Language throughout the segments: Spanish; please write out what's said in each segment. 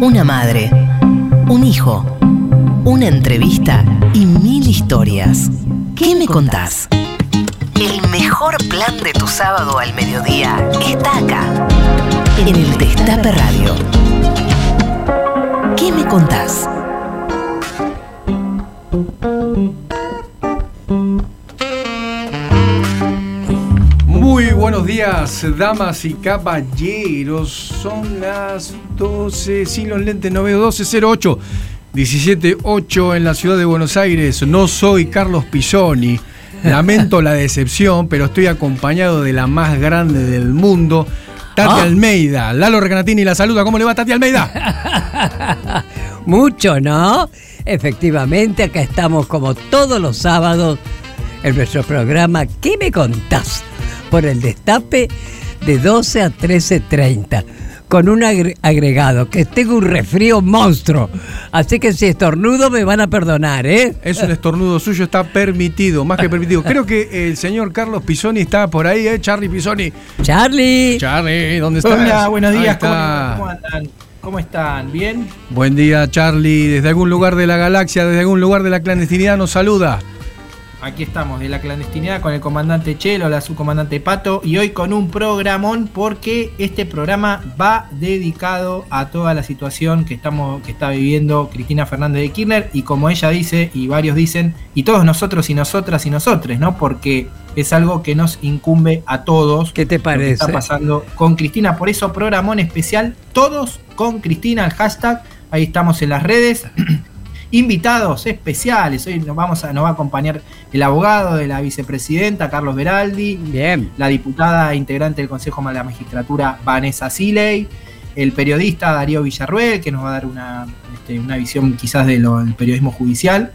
una madre, un hijo, una entrevista y mil historias. ¿Qué me contás? El mejor plan de tu sábado al mediodía está acá, en el Destape Radio. ¿Qué me contás? Buenos días, damas y caballeros. Son las 12, sin los lentes no veo, 12.08, 17.08 en la ciudad de Buenos Aires. No soy Carlos Pisoni. Lamento la decepción, pero estoy acompañado de la más grande del mundo, Tati Ah. Almeida. Lalo Recanatini la saluda. ¿Cómo le va, Tati Almeida? Mucho, ¿no? Efectivamente, acá estamos como todos los sábados en nuestro programa ¿Qué me contás? Por el destape de 12 a 13.30 con un agre- agregado que tengo un resfrío monstruo. Así que si estornudo me van a perdonar, ¿eh? Es un estornudo suyo, está permitido, más que permitido. Creo que el señor Carlos Pisoni está por ahí, ¿eh? Charlie Pisoni. Charlie. Charlie, ¿dónde estás? Hola, buenos días, ¿cómo, está. cómo andan? ¿Cómo están? ¿Bien? Buen día, Charlie. Desde algún lugar de la galaxia, desde algún lugar de la clandestinidad nos saluda. Aquí estamos de la clandestinidad con el comandante Chelo, la subcomandante Pato y hoy con un programón porque este programa va dedicado a toda la situación que estamos que está viviendo Cristina Fernández de Kirchner y como ella dice y varios dicen y todos nosotros y nosotras y nosotres, ¿no? Porque es algo que nos incumbe a todos. ¿Qué te lo que parece? está pasando con Cristina. Por eso, programón especial, todos con Cristina, el hashtag. Ahí estamos en las redes. Invitados especiales. Hoy nos, vamos a, nos va a acompañar el abogado de la vicepresidenta, Carlos Beraldi. Bien. La diputada integrante del Consejo de la Magistratura, Vanessa Siley. El periodista Darío Villarruel, que nos va a dar una, este, una visión quizás del periodismo judicial.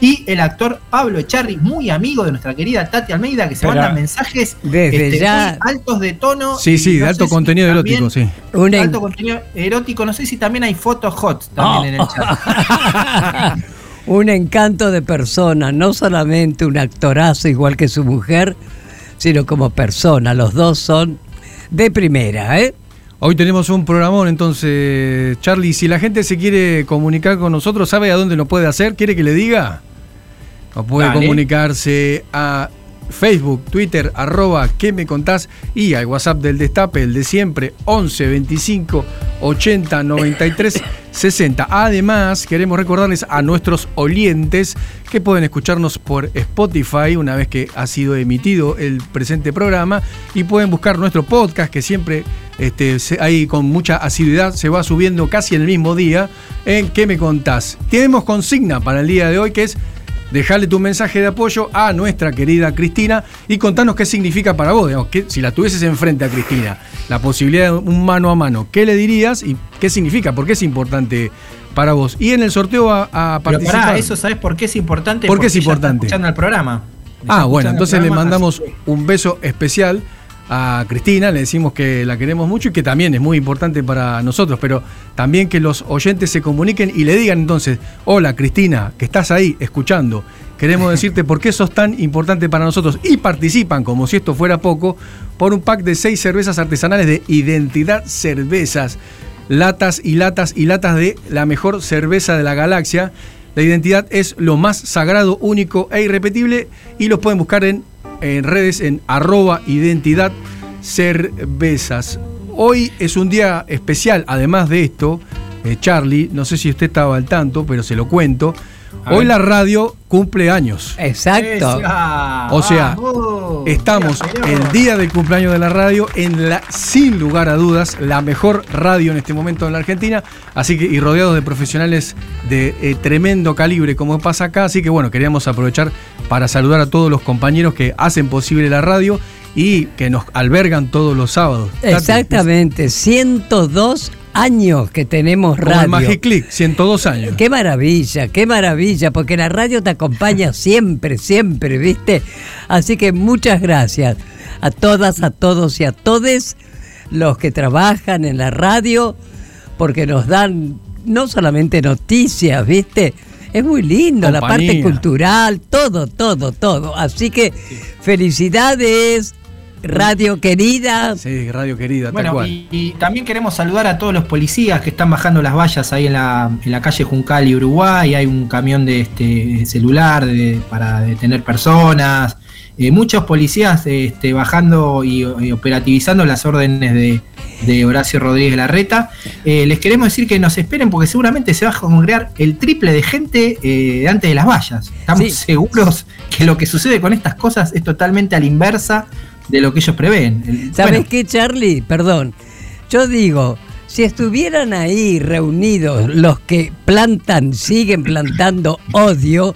Y el actor Pablo Echarri, muy amigo de nuestra querida Tati Almeida, que se Pero mandan mensajes desde este, ya- muy altos de tono. Sí, sí, de no alto si contenido también- erótico, sí. Un en- Alto contenido erótico. No sé si también hay fotos hot también Oh. en el chat. un encanto de persona, no solamente un actorazo igual que su mujer, sino como persona. Los dos son de primera, ¿eh? Hoy tenemos un programón, entonces, Charlie, si la gente se quiere comunicar con nosotros, ¿sabe a dónde lo puede hacer? ¿Quiere que le diga? O puede Dale. comunicarse a Facebook, Twitter, arroba, ¿qué me contás? Y al WhatsApp del Destape, el de siempre, 11 25 80 93 60. Además, queremos recordarles a nuestros oyentes que pueden escucharnos por Spotify una vez que ha sido emitido el presente programa y pueden buscar nuestro podcast que siempre este, ahí con mucha asiduidad se va subiendo casi el mismo día en ¿Qué me contás? Tenemos consigna para el día de hoy que es dejarle tu mensaje de apoyo a nuestra querida Cristina y contanos qué significa para vos, digamos, que si la tuvieses enfrente a Cristina, la posibilidad de un mano a mano, ¿qué le dirías y qué significa? ¿Por qué es importante para vos? Y en el sorteo a, a Pero participar. pará, eso sabes por qué es importante. ¿Por qué es importante? escuchando el programa. Ah, bueno, entonces le mandamos un beso especial a Cristina, le decimos que la queremos mucho y que también es muy importante para nosotros, pero también que los oyentes se comuniquen y le digan entonces, hola Cristina, que estás ahí escuchando, queremos decirte por qué sos tan importante para nosotros y participan, como si esto fuera poco, por un pack de seis cervezas artesanales de Identidad Cervezas, latas y latas y latas de la mejor cerveza de la galaxia. La identidad es lo más sagrado, único e irrepetible y los pueden buscar en, en redes en arroba identidad cervezas. Hoy es un día especial, además de esto, eh, Charlie, no sé si usted estaba al tanto, pero se lo cuento. A Hoy ver. la radio cumple años. Exacto. Esa, O sea, vamos. Estamos el día del cumpleaños de la radio en la, sin lugar a dudas, la mejor radio en este momento en la Argentina. Así que, y rodeados de profesionales de eh, tremendo calibre, como pasa acá. Así que bueno, queríamos aprovechar para saludar a todos los compañeros que hacen posible la radio y que nos albergan todos los sábados. Exactamente, 102 años que tenemos Como el radio. Magiclick, 102 años. Qué maravilla, qué maravilla, porque la radio te acompaña siempre, siempre, ¿viste? Así que muchas gracias a todas, a todos y a todes los que trabajan en la radio, porque nos dan no solamente noticias, ¿viste? Es muy lindo, la parte cultural, todo, todo, todo. Así que felicidades Radio querida. Sí, radio querida, tal Bueno, cual. y, y también queremos saludar a todos los policías que están bajando las vallas ahí en la, en la calle Juncal y Uruguay. Hay un camión de este celular de- para detener personas. Eh, muchos policías este, bajando y, y operativizando las órdenes de, de Horacio Rodríguez Larreta. Eh, les queremos decir que nos esperen porque seguramente se va a congregar el triple de gente eh, antes de las vallas. Estamos Sí. seguros que lo que sucede con estas cosas es totalmente a la inversa de lo que ellos prevén. ¿Sabes bueno, qué, Charlie? Perdón. Yo digo, si estuvieran ahí reunidos los que plantan, siguen plantando odio,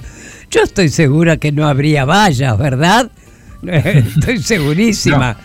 yo estoy segura que no habría vallas, ¿verdad? Estoy segurísima.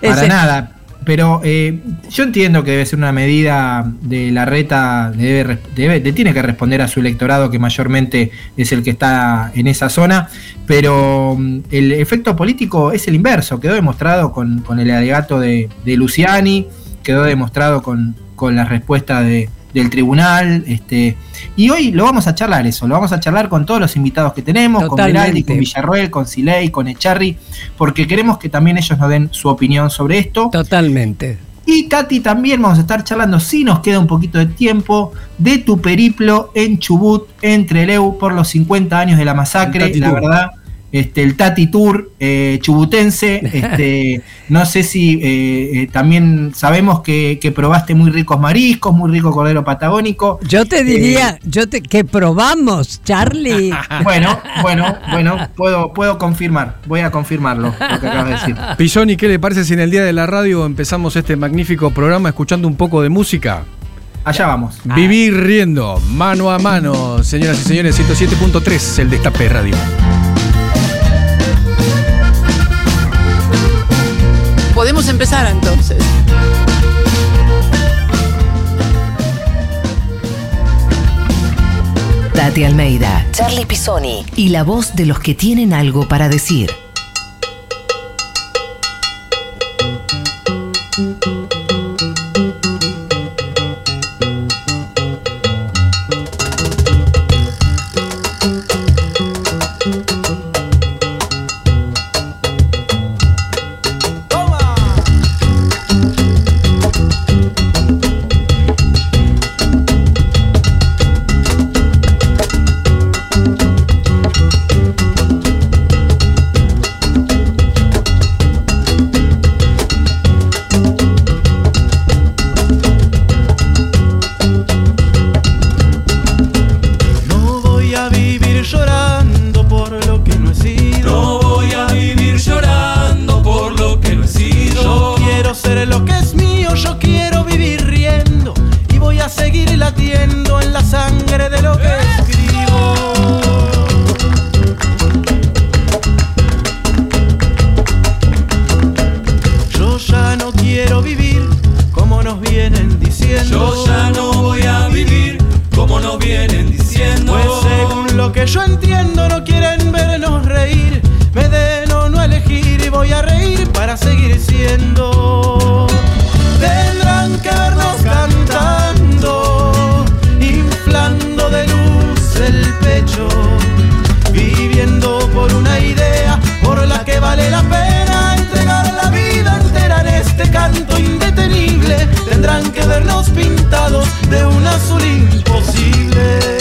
Para Ese- nada. Pero eh, yo entiendo que debe ser una medida de la reta, debe, le tiene que responder a su electorado, que mayormente es el que está en esa zona, pero mm, el efecto político es el inverso, quedó demostrado con, con el alegato de, de Luciani, quedó demostrado con, con la respuesta de- del tribunal, este, y hoy lo vamos a charlar eso, lo vamos a charlar con todos los invitados que tenemos, con Totalmente. Veraldi, con Villarroel, con Siley, con Echarri, porque queremos que también ellos nos den su opinión sobre esto. Totalmente. Y Tati, también vamos a estar charlando, si nos queda un poquito de tiempo, de tu periplo en Chubut, en Trelew, por los 50 años de la masacre. La verdad, este, el Tati Tour eh, chubutense. Este, no sé si eh, eh, también sabemos que, que probaste muy ricos mariscos, muy rico cordero patagónico. Yo te diría, yo te, que probamos, Charlie. Bueno, bueno, bueno, puedo, puedo confirmar, voy a confirmarlo, lo que acabas de decir. Pisoni, ¿qué le parece si en el día de la radio empezamos este magnífico programa escuchando un poco de música? Allá vamos. Vivir riendo, mano a mano, señoras y señores, 107.3, el Destape Radio. Podemos empezar entonces. Tati Almeida, Charlie Pisoni y la voz de los que tienen algo para decir. Para seguir siendo. Tendrán que vernos cantando Inflando de luz el pecho Viviendo por una idea por la que vale la pena Entregar la vida entera en este canto indetenible. Tendrán que vernos pintados de un azul imposible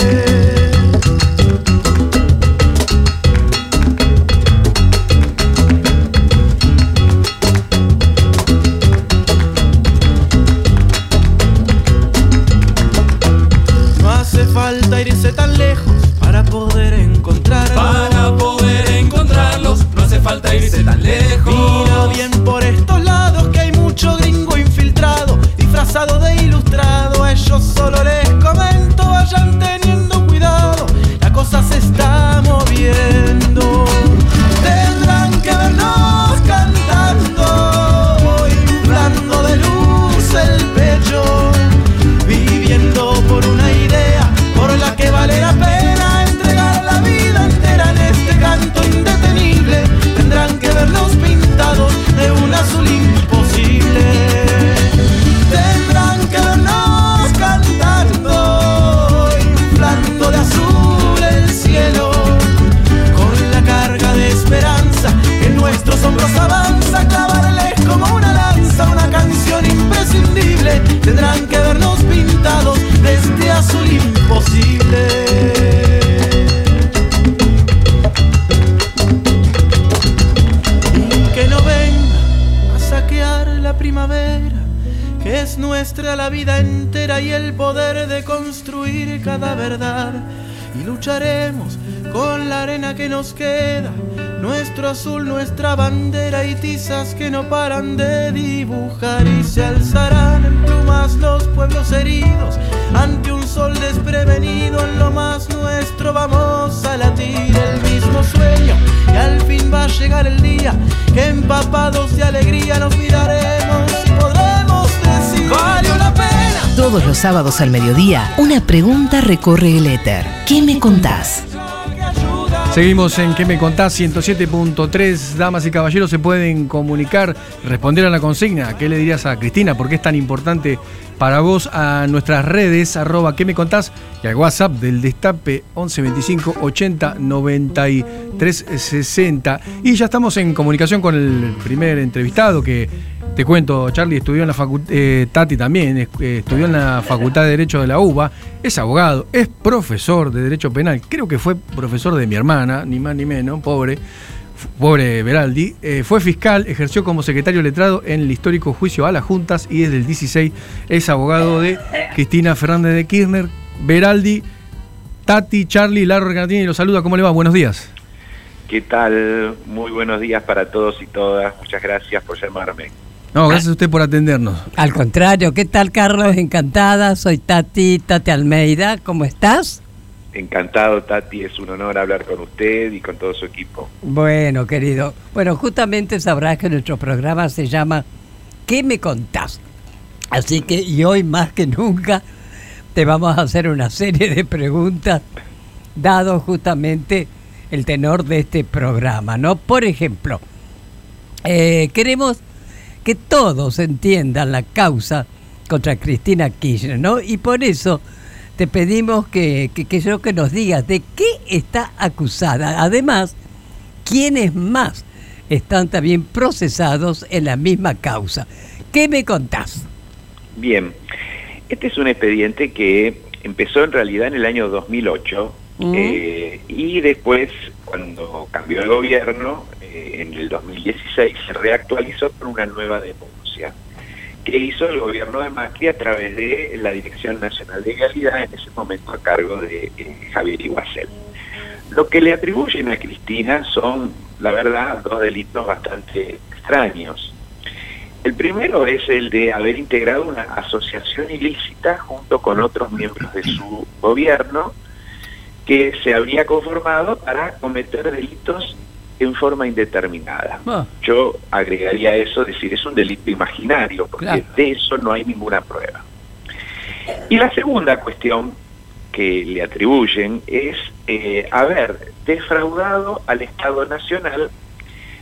nuestra bandera y tizas que no paran de dibujar y se alzarán en plumas los pueblos heridos ante un sol desprevenido en lo más nuestro vamos a latir el mismo sueño y al fin va a llegar el día que empapados de alegría nos miraremos y podremos decir valió la pena Todos los sábados al mediodía, una pregunta recorre el éter. ¿Qué me contás? Seguimos en ¿Qué me contás? 107.3. Damas y caballeros se pueden comunicar, responder a la consigna. ¿Qué le dirías a Cristina? ¿Por qué es tan importante para vos? A nuestras redes, arroba ¿Qué me contás? Y al WhatsApp del Destape 11 25 80 93 60. Y ya estamos en comunicación con el primer entrevistado que te cuento, Charlie estudió en la facultad, Tati también, eh, estudió en la Facultad de Derecho de la UBA, es abogado, es profesor de Derecho Penal, creo que fue profesor de mi hermana, ni más ni menos, pobre, pobre Beraldi, eh, fue fiscal, ejerció como secretario letrado en el histórico juicio a las juntas y desde el 16 es abogado de Cristina Fernández de Kirchner. Beraldi, Tati, Charlie, Larro Recanatini los saluda, ¿cómo le va? Buenos días. ¿Qué tal? Muy buenos días para todos y todas. Muchas gracias por llamarme. No, gracias a usted por atendernos. Al contrario, ¿qué tal Carlos? Encantada, soy Tati, Tati Almeida, ¿cómo estás? Encantado, Tati. Es un honor hablar con usted y con todo su equipo. Bueno, querido. Bueno, justamente sabrás que nuestro programa se llama ¿Qué me contás? Así que, y hoy más que nunca, te vamos a hacer una serie de preguntas, dado justamente el tenor de este programa, ¿no? Por ejemplo, eh, queremos que todos entiendan la causa contra Cristina Kirchner, ¿no? Y por eso te pedimos que, que, que yo que nos digas de qué está acusada. Además, quiénes más están también procesados en la misma causa. ¿Qué me contás? Bien, este es un expediente que empezó en realidad en el año 2008 Mm. eh, y después, cuando cambió el gobierno, en el 2016 se reactualizó con una nueva denuncia que hizo el gobierno de Macri a través de la Dirección Nacional de Legalidad, en ese momento a cargo de eh, Javier Iguacel. Lo que le atribuyen a Cristina son, la verdad, dos delitos bastante extraños. El primero es el de haber integrado una asociación ilícita junto con otros miembros de su gobierno que se habría conformado para cometer delitos en forma indeterminada. Ah. Yo agregaría eso, decir, es un delito imaginario, porque Claro. de eso no hay ninguna prueba. Y la segunda cuestión que le atribuyen es eh, haber defraudado al Estado Nacional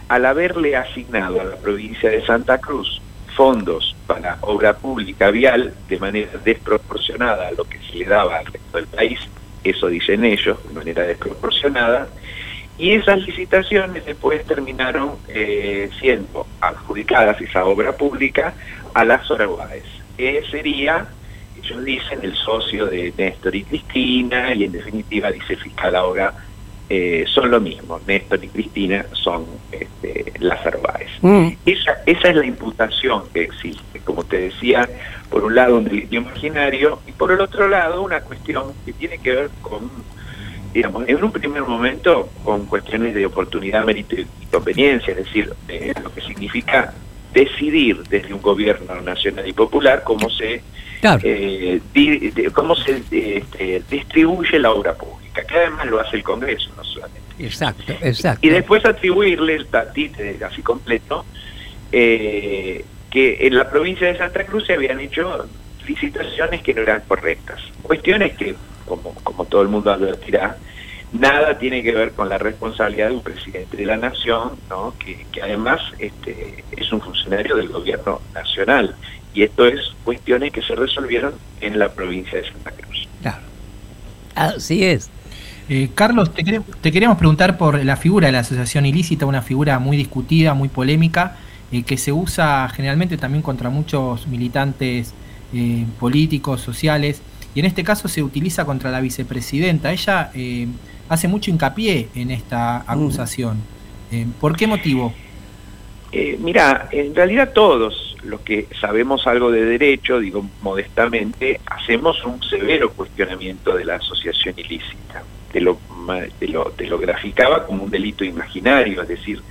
al haberle asignado a la provincia de Santa Cruz fondos para obra pública vial de manera desproporcionada a lo que se le daba al resto del país, eso dicen ellos, de manera desproporcionada, y esas licitaciones después terminaron eh, siendo adjudicadas, esa obra pública, a las Oraguaes. que sería, ellos dicen, el socio de Néstor y Cristina, y en definitiva, dice el fiscal ahora, eh, son lo mismo, Néstor y Cristina son este, las Arbaes. Mm. Esa, esa es la imputación que existe, como te decía, por un lado un delito imaginario y por el otro lado una cuestión que tiene que ver con, digamos, en un primer momento con cuestiones de oportunidad, mérito y conveniencia, es decir, de lo que significa decidir desde un gobierno nacional y popular cómo se Claro. eh, di- de- cómo se este, distribuye la obra pública, que además lo hace el Congreso, no solamente. Exacto, exacto. Y después atribuirle el tatite así completo, eh, que en la provincia de Santa Cruz se habían hecho licitaciones que no eran correctas. Cuestiones que, como, como todo el mundo advertirá, nada tiene que ver con la responsabilidad de un presidente de la nación, ¿no? que, que además este, es un funcionario del gobierno nacional. Y esto es cuestiones que se resolvieron en la provincia de Santa Cruz. Claro. Así es. Eh, Carlos, te, quere- te queríamos preguntar por la figura de la asociación ilícita, una figura muy discutida, muy polémica, eh, que se usa generalmente también contra muchos militantes eh, políticos, sociales, y en este caso se utiliza contra la vicepresidenta. Ella eh, hace mucho hincapié en esta acusación. Eh, ¿Por qué motivo? Eh, mira, en realidad todos los que sabemos algo de derecho, digo modestamente, hacemos un severo cuestionamiento de la asociación ilícita. Te lo, te lo, te lo graficaba como un delito imaginario, es decir,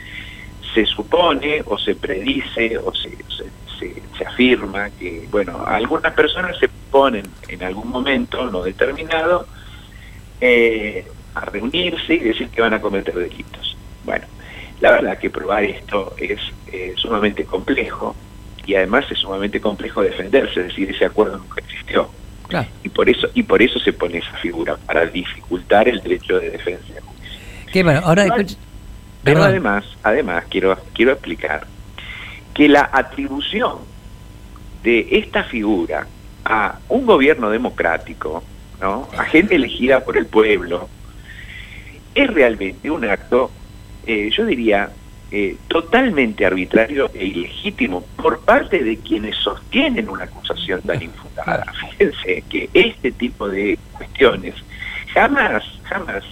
se supone o se predice o se, se, se, afirma que, bueno, algunas personas se ponen en algún momento no determinado eh, a reunirse y decir que van a cometer delitos. Bueno, la verdad que probar esto es eh, sumamente complejo y además es sumamente complejo defenderse, es decir, ese acuerdo nunca existió. Claro. Y por eso y por eso se pone esa figura para dificultar el derecho de defensa. Qué bueno, ahora Pero- además, además quiero quiero explicar que la atribución de esta figura a un gobierno democrático, ¿no? a gente elegida por el pueblo, es realmente un acto, eh, yo diría, eh, totalmente arbitrario e ilegítimo por parte de quienes sostienen una acusación tan infundada. Fíjense que este tipo de cuestiones jamás, jamás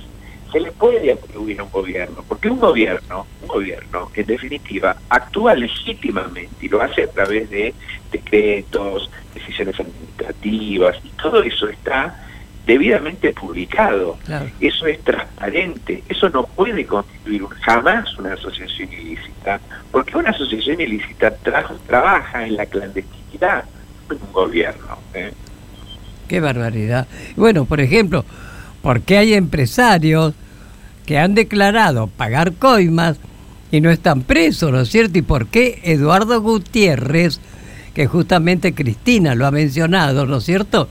se le puede atribuir a un gobierno, porque un gobierno, un gobierno, en definitiva, actúa legítimamente y lo hace a través de decretos, decisiones administrativas, y todo eso está debidamente publicado. Claro. Eso es transparente, eso no puede constituir jamás una asociación ilícita, porque una asociación ilícita tra- trabaja en la clandestinidad, en un gobierno. ¿eh? Qué barbaridad. Bueno, por ejemplo, ¿por qué hay empresarios que han declarado pagar coimas y no están presos, ¿no es cierto? ¿Y por qué Eduardo Gutiérrez, que justamente Cristina lo ha mencionado, ¿no es cierto?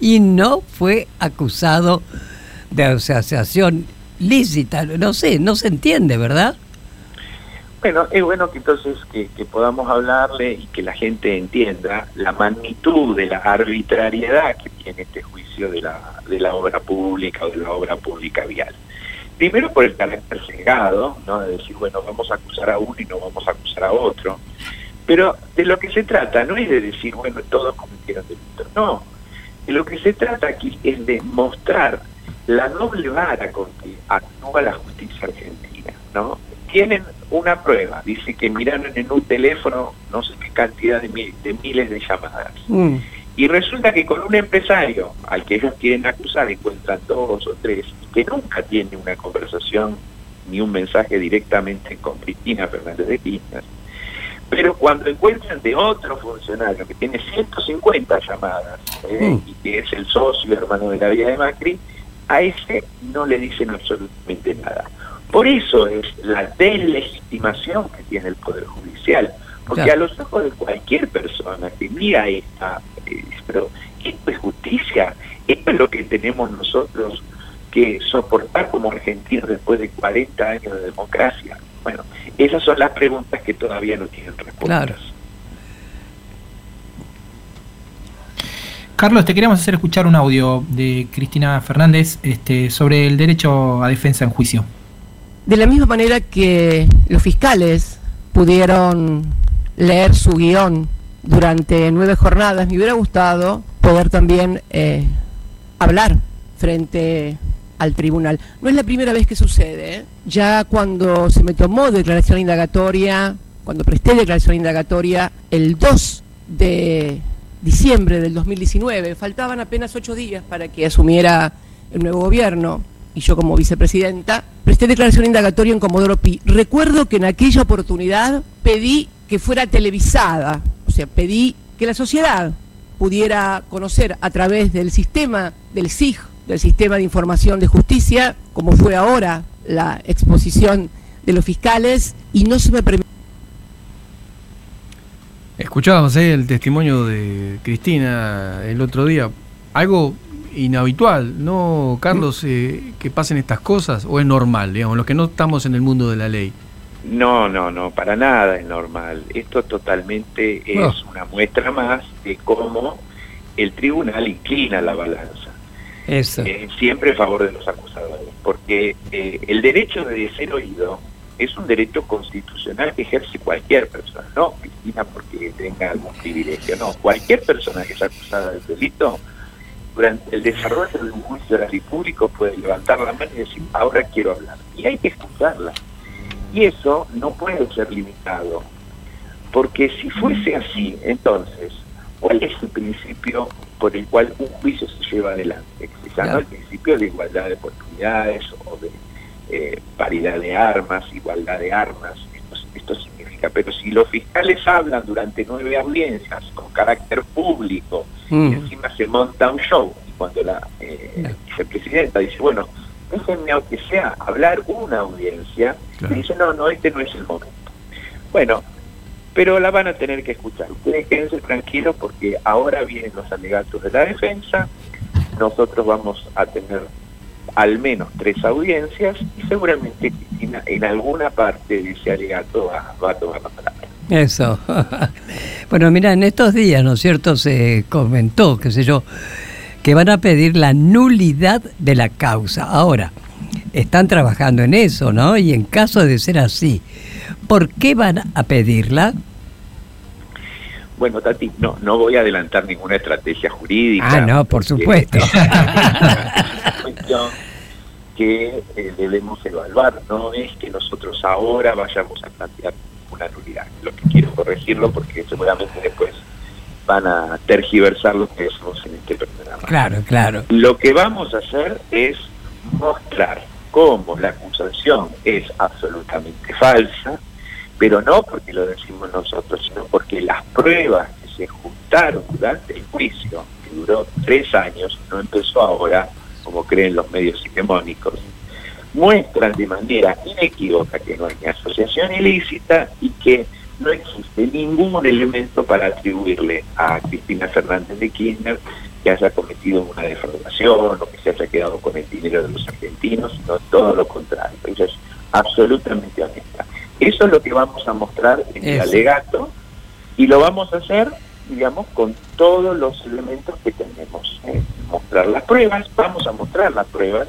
Y no fue acusado de asociación lícita. No sé, no se entiende, ¿verdad? Bueno, es bueno que entonces que, podamos hablarle y que la gente entienda la magnitud de la arbitrariedad que tiene este juicio de la, de la obra pública o de la obra pública vial. Primero por el carácter cegado, ¿no? de decir, bueno, vamos a acusar a uno y no vamos a acusar a otro. Pero de lo que se trata no es de decir, bueno, todos cometieron delitos, no. De lo que se trata aquí es de mostrar la doble vara con que actúa la justicia argentina, ¿no? Tienen una prueba, dice que miraron en un teléfono no sé qué cantidad de, mi- de miles de llamadas. Mm, Y resulta que con un empresario al que ellos quieren acusar encuentran dos o tres que nunca tiene una conversación ni un mensaje directamente con Cristina Fernández de Kirchner. Pero cuando encuentran de otro funcionario que tiene 150 llamadas ¿eh? Mm. y que es el socio hermano de la vida de Macri, a ese no le dicen absolutamente nada. Por eso es la deslegitimación que tiene el Poder Judicial. Porque Claro. a los ojos de cualquier persona que mira esta, eh, pero esto es justicia, esto es lo que tenemos nosotros que soportar como argentinos después de 40 años de democracia. Bueno, esas son las preguntas que todavía no tienen respuestas. Claro. Carlos, te queríamos hacer escuchar un audio de Cristina Fernández este, sobre el derecho a defensa en juicio. De la misma manera que los fiscales pudieron leer su guion durante nueve jornadas, me hubiera gustado poder también eh, hablar frente al tribunal. No es la primera vez que sucede. ¿eh? Ya cuando se me tomó declaración indagatoria, cuando presté declaración indagatoria, el 2 de diciembre del 2019, faltaban apenas ocho días para que asumiera el nuevo gobierno y yo como vicepresidenta, presté declaración indagatoria en Comodoro Pi. Recuerdo que en aquella oportunidad pedí que fuera televisada, o sea, pedí que la sociedad pudiera conocer a través del sistema del SIG, del Sistema de Información de Justicia, como fue ahora la exposición de los fiscales, y no se me permitió. Escuchábamos ahí el testimonio de Cristina el otro día. Algo inhabitual, ¿no, Carlos, eh, que pasen estas cosas? ¿O es normal, digamos, los que no estamos en el mundo de la ley? No, no, no, para nada es normal. Esto totalmente es una muestra más de cómo el tribunal inclina la balanza. Eso. eh, siempre a favor de los acusadores, porque eh, el derecho de ser oído es un derecho constitucional que ejerce cualquier persona, no Cristina porque tenga algún privilegio, no, cualquier persona que es acusada del delito, durante el desarrollo de un juicio oral y público puede levantar la mano y decir, ahora quiero hablar, y hay que escucharla. Y eso no puede ser limitado Porque si fuese así, entonces, ¿cuál es el principio por el cual un juicio se lleva adelante? Quizás no el principio de igualdad de oportunidades o de eh, paridad de armas, igualdad de armas. Esto, esto significa, pero si los fiscales hablan durante nueve audiencias con carácter público Mm. y encima se monta un show, y cuando la eh, vicepresidenta dice, bueno, déjenme aunque sea hablar una audiencia, Claro. y dice, no, no, este no es el momento. Bueno, pero la van a tener que escuchar. Ustedes quédense tranquilos porque ahora vienen los alegatos de la defensa, nosotros vamos a tener al menos tres audiencias y seguramente Cristina en alguna parte de ese alegato va, va a tomar la palabra. Eso. bueno, mira, en estos días, ¿no es cierto? Se comentó, qué sé yo, que van a pedir la nulidad de la causa. Ahora, están trabajando en eso, ¿no? Y en caso de ser así, ¿por qué van a pedirla? Bueno, Tati, no, no voy a adelantar ninguna estrategia jurídica. Ah, no, por supuesto. Es una cuestión que eh, debemos evaluar. No es que nosotros ahora vayamos a plantear una nulidad. Lo que quiero corregirlo porque seguramente después van a tergiversar lo que decimos en este programa. Claro, claro. Lo que vamos a hacer es mostrar cómo la acusación es absolutamente falsa, pero no porque lo decimos nosotros, sino porque las pruebas que se juntaron durante el juicio, que duró tres años, no empezó ahora, como creen los medios hegemónicos, muestran de manera inequívoca que no hay ni asociación ilícita y que no existe ningún elemento para atribuirle a Cristina Fernández de Kirchner que haya cometido una defraudación o que se haya quedado con el dinero de los argentinos, sino todo lo contrario. Ella es absolutamente honesta. Eso es lo que vamos a mostrar en el alegato y lo vamos a hacer, digamos, con todos los elementos que tenemos. ¿eh? Mostrar las pruebas, vamos a mostrar las pruebas,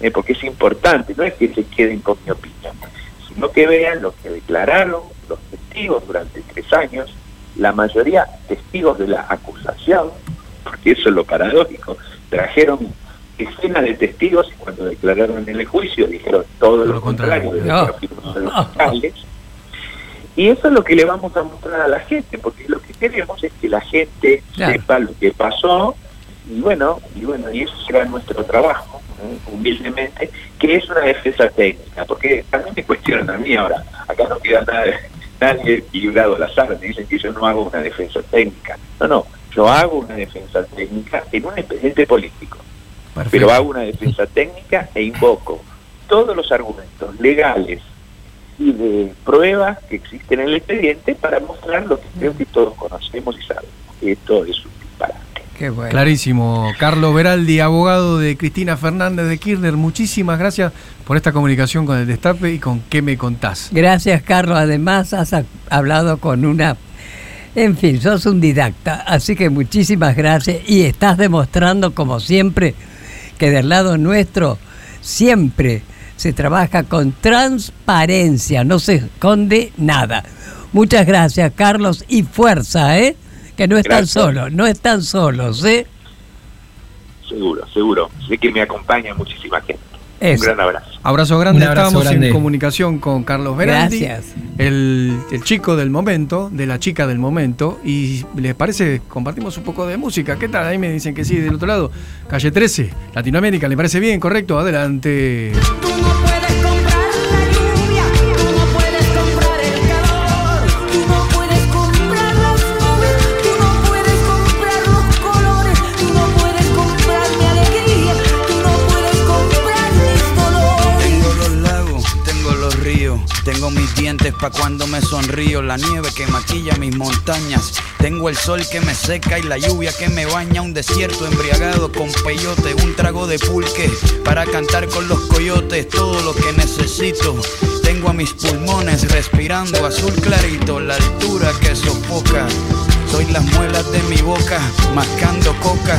¿eh? porque es importante, no es que se queden con mi opinión, sino que vean lo que declararon testigos durante tres años, la mayoría testigos de la acusación, porque eso es lo paradójico, trajeron escenas de testigos y cuando declararon en el juicio dijeron todo lo, Lo contrario. contrario de No. los fiscales. Y eso es lo que le vamos a mostrar a la gente, porque lo que queremos es que la gente Claro. sepa lo que pasó y bueno, y bueno, y eso será nuestro trabajo, ¿eh? humildemente, que es una defensa técnica, porque también me cuestionan a mí ahora, acá no queda nada, nadie equilibrado al azar, me dicen que yo no hago una defensa técnica. No, no, yo hago una defensa técnica en un expediente político, Perfecto. pero hago una defensa técnica e invoco todos los argumentos legales y de pruebas que existen en el expediente para mostrar lo que creo que todos conocemos y sabemos, que esto es un. Qué bueno. Clarísimo. Carlos Beraldi, abogado de Cristina Fernández de Kirchner, muchísimas gracias por esta comunicación con el Destape y con qué me contás. Gracias, Carlos. Además, has ha- hablado con una... En fin, sos un didacta, así que muchísimas gracias y estás demostrando, como siempre, que del lado nuestro siempre se trabaja con transparencia, no se esconde nada. Muchas gracias, Carlos, y fuerza, ¿eh? Que no están Gracias. solos, no están solos, ¿eh? Seguro, seguro. Sé que me acompaña muchísima gente. Eso. Un gran abrazo. Abrazo grande, abrazo estábamos grande. en comunicación con Carlos Beraldi, Gracias. el, el chico del momento, de la chica del momento, y les parece, compartimos un poco de música, ¿qué tal? Ahí me dicen que sí, del otro lado, calle 13, Latinoamérica, ¿le parece bien? Correcto, adelante. Mis dientes pa' cuando me sonrío, la nieve que maquilla mis montañas, tengo el sol que me seca y la lluvia que me baña, un desierto embriagado con peyote, un trago de pulque para cantar con los coyotes, todo lo que necesito. Tengo a mis pulmones respirando azul clarito, la altura que sofoca. Soy las muelas de mi boca, mascando coca.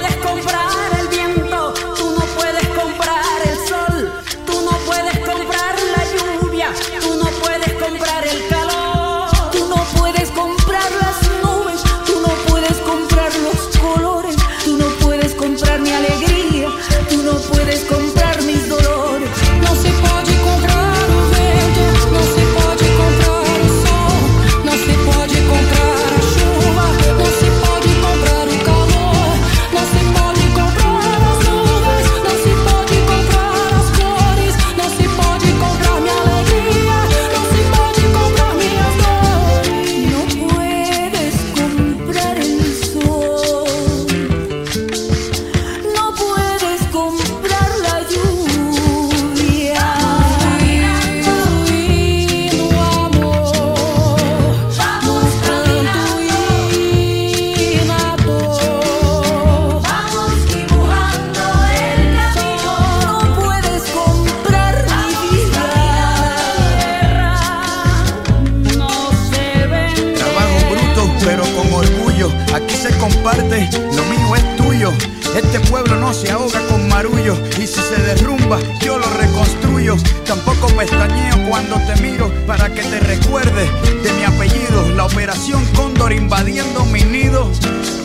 Recuerdes de mi apellido. La operación Cóndor invadiendo mi nido.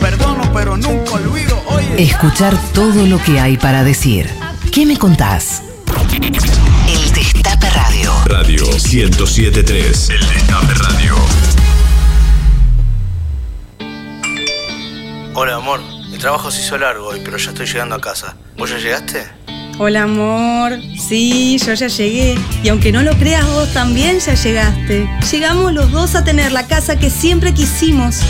Perdono, pero nunca olvido. Oye. Escuchar todo lo que hay para decir. ¿Qué me contás? El Destape Radio. Radio 1073. El Destape Radio. Hola amor, el trabajo se hizo largo hoy, pero ya estoy llegando a casa. ¿Vos ya llegaste? Hola amor, sí, yo ya llegué. Y aunque no lo creas, vos también ya llegaste. Llegamos los dos a tener la casa que siempre quisimos.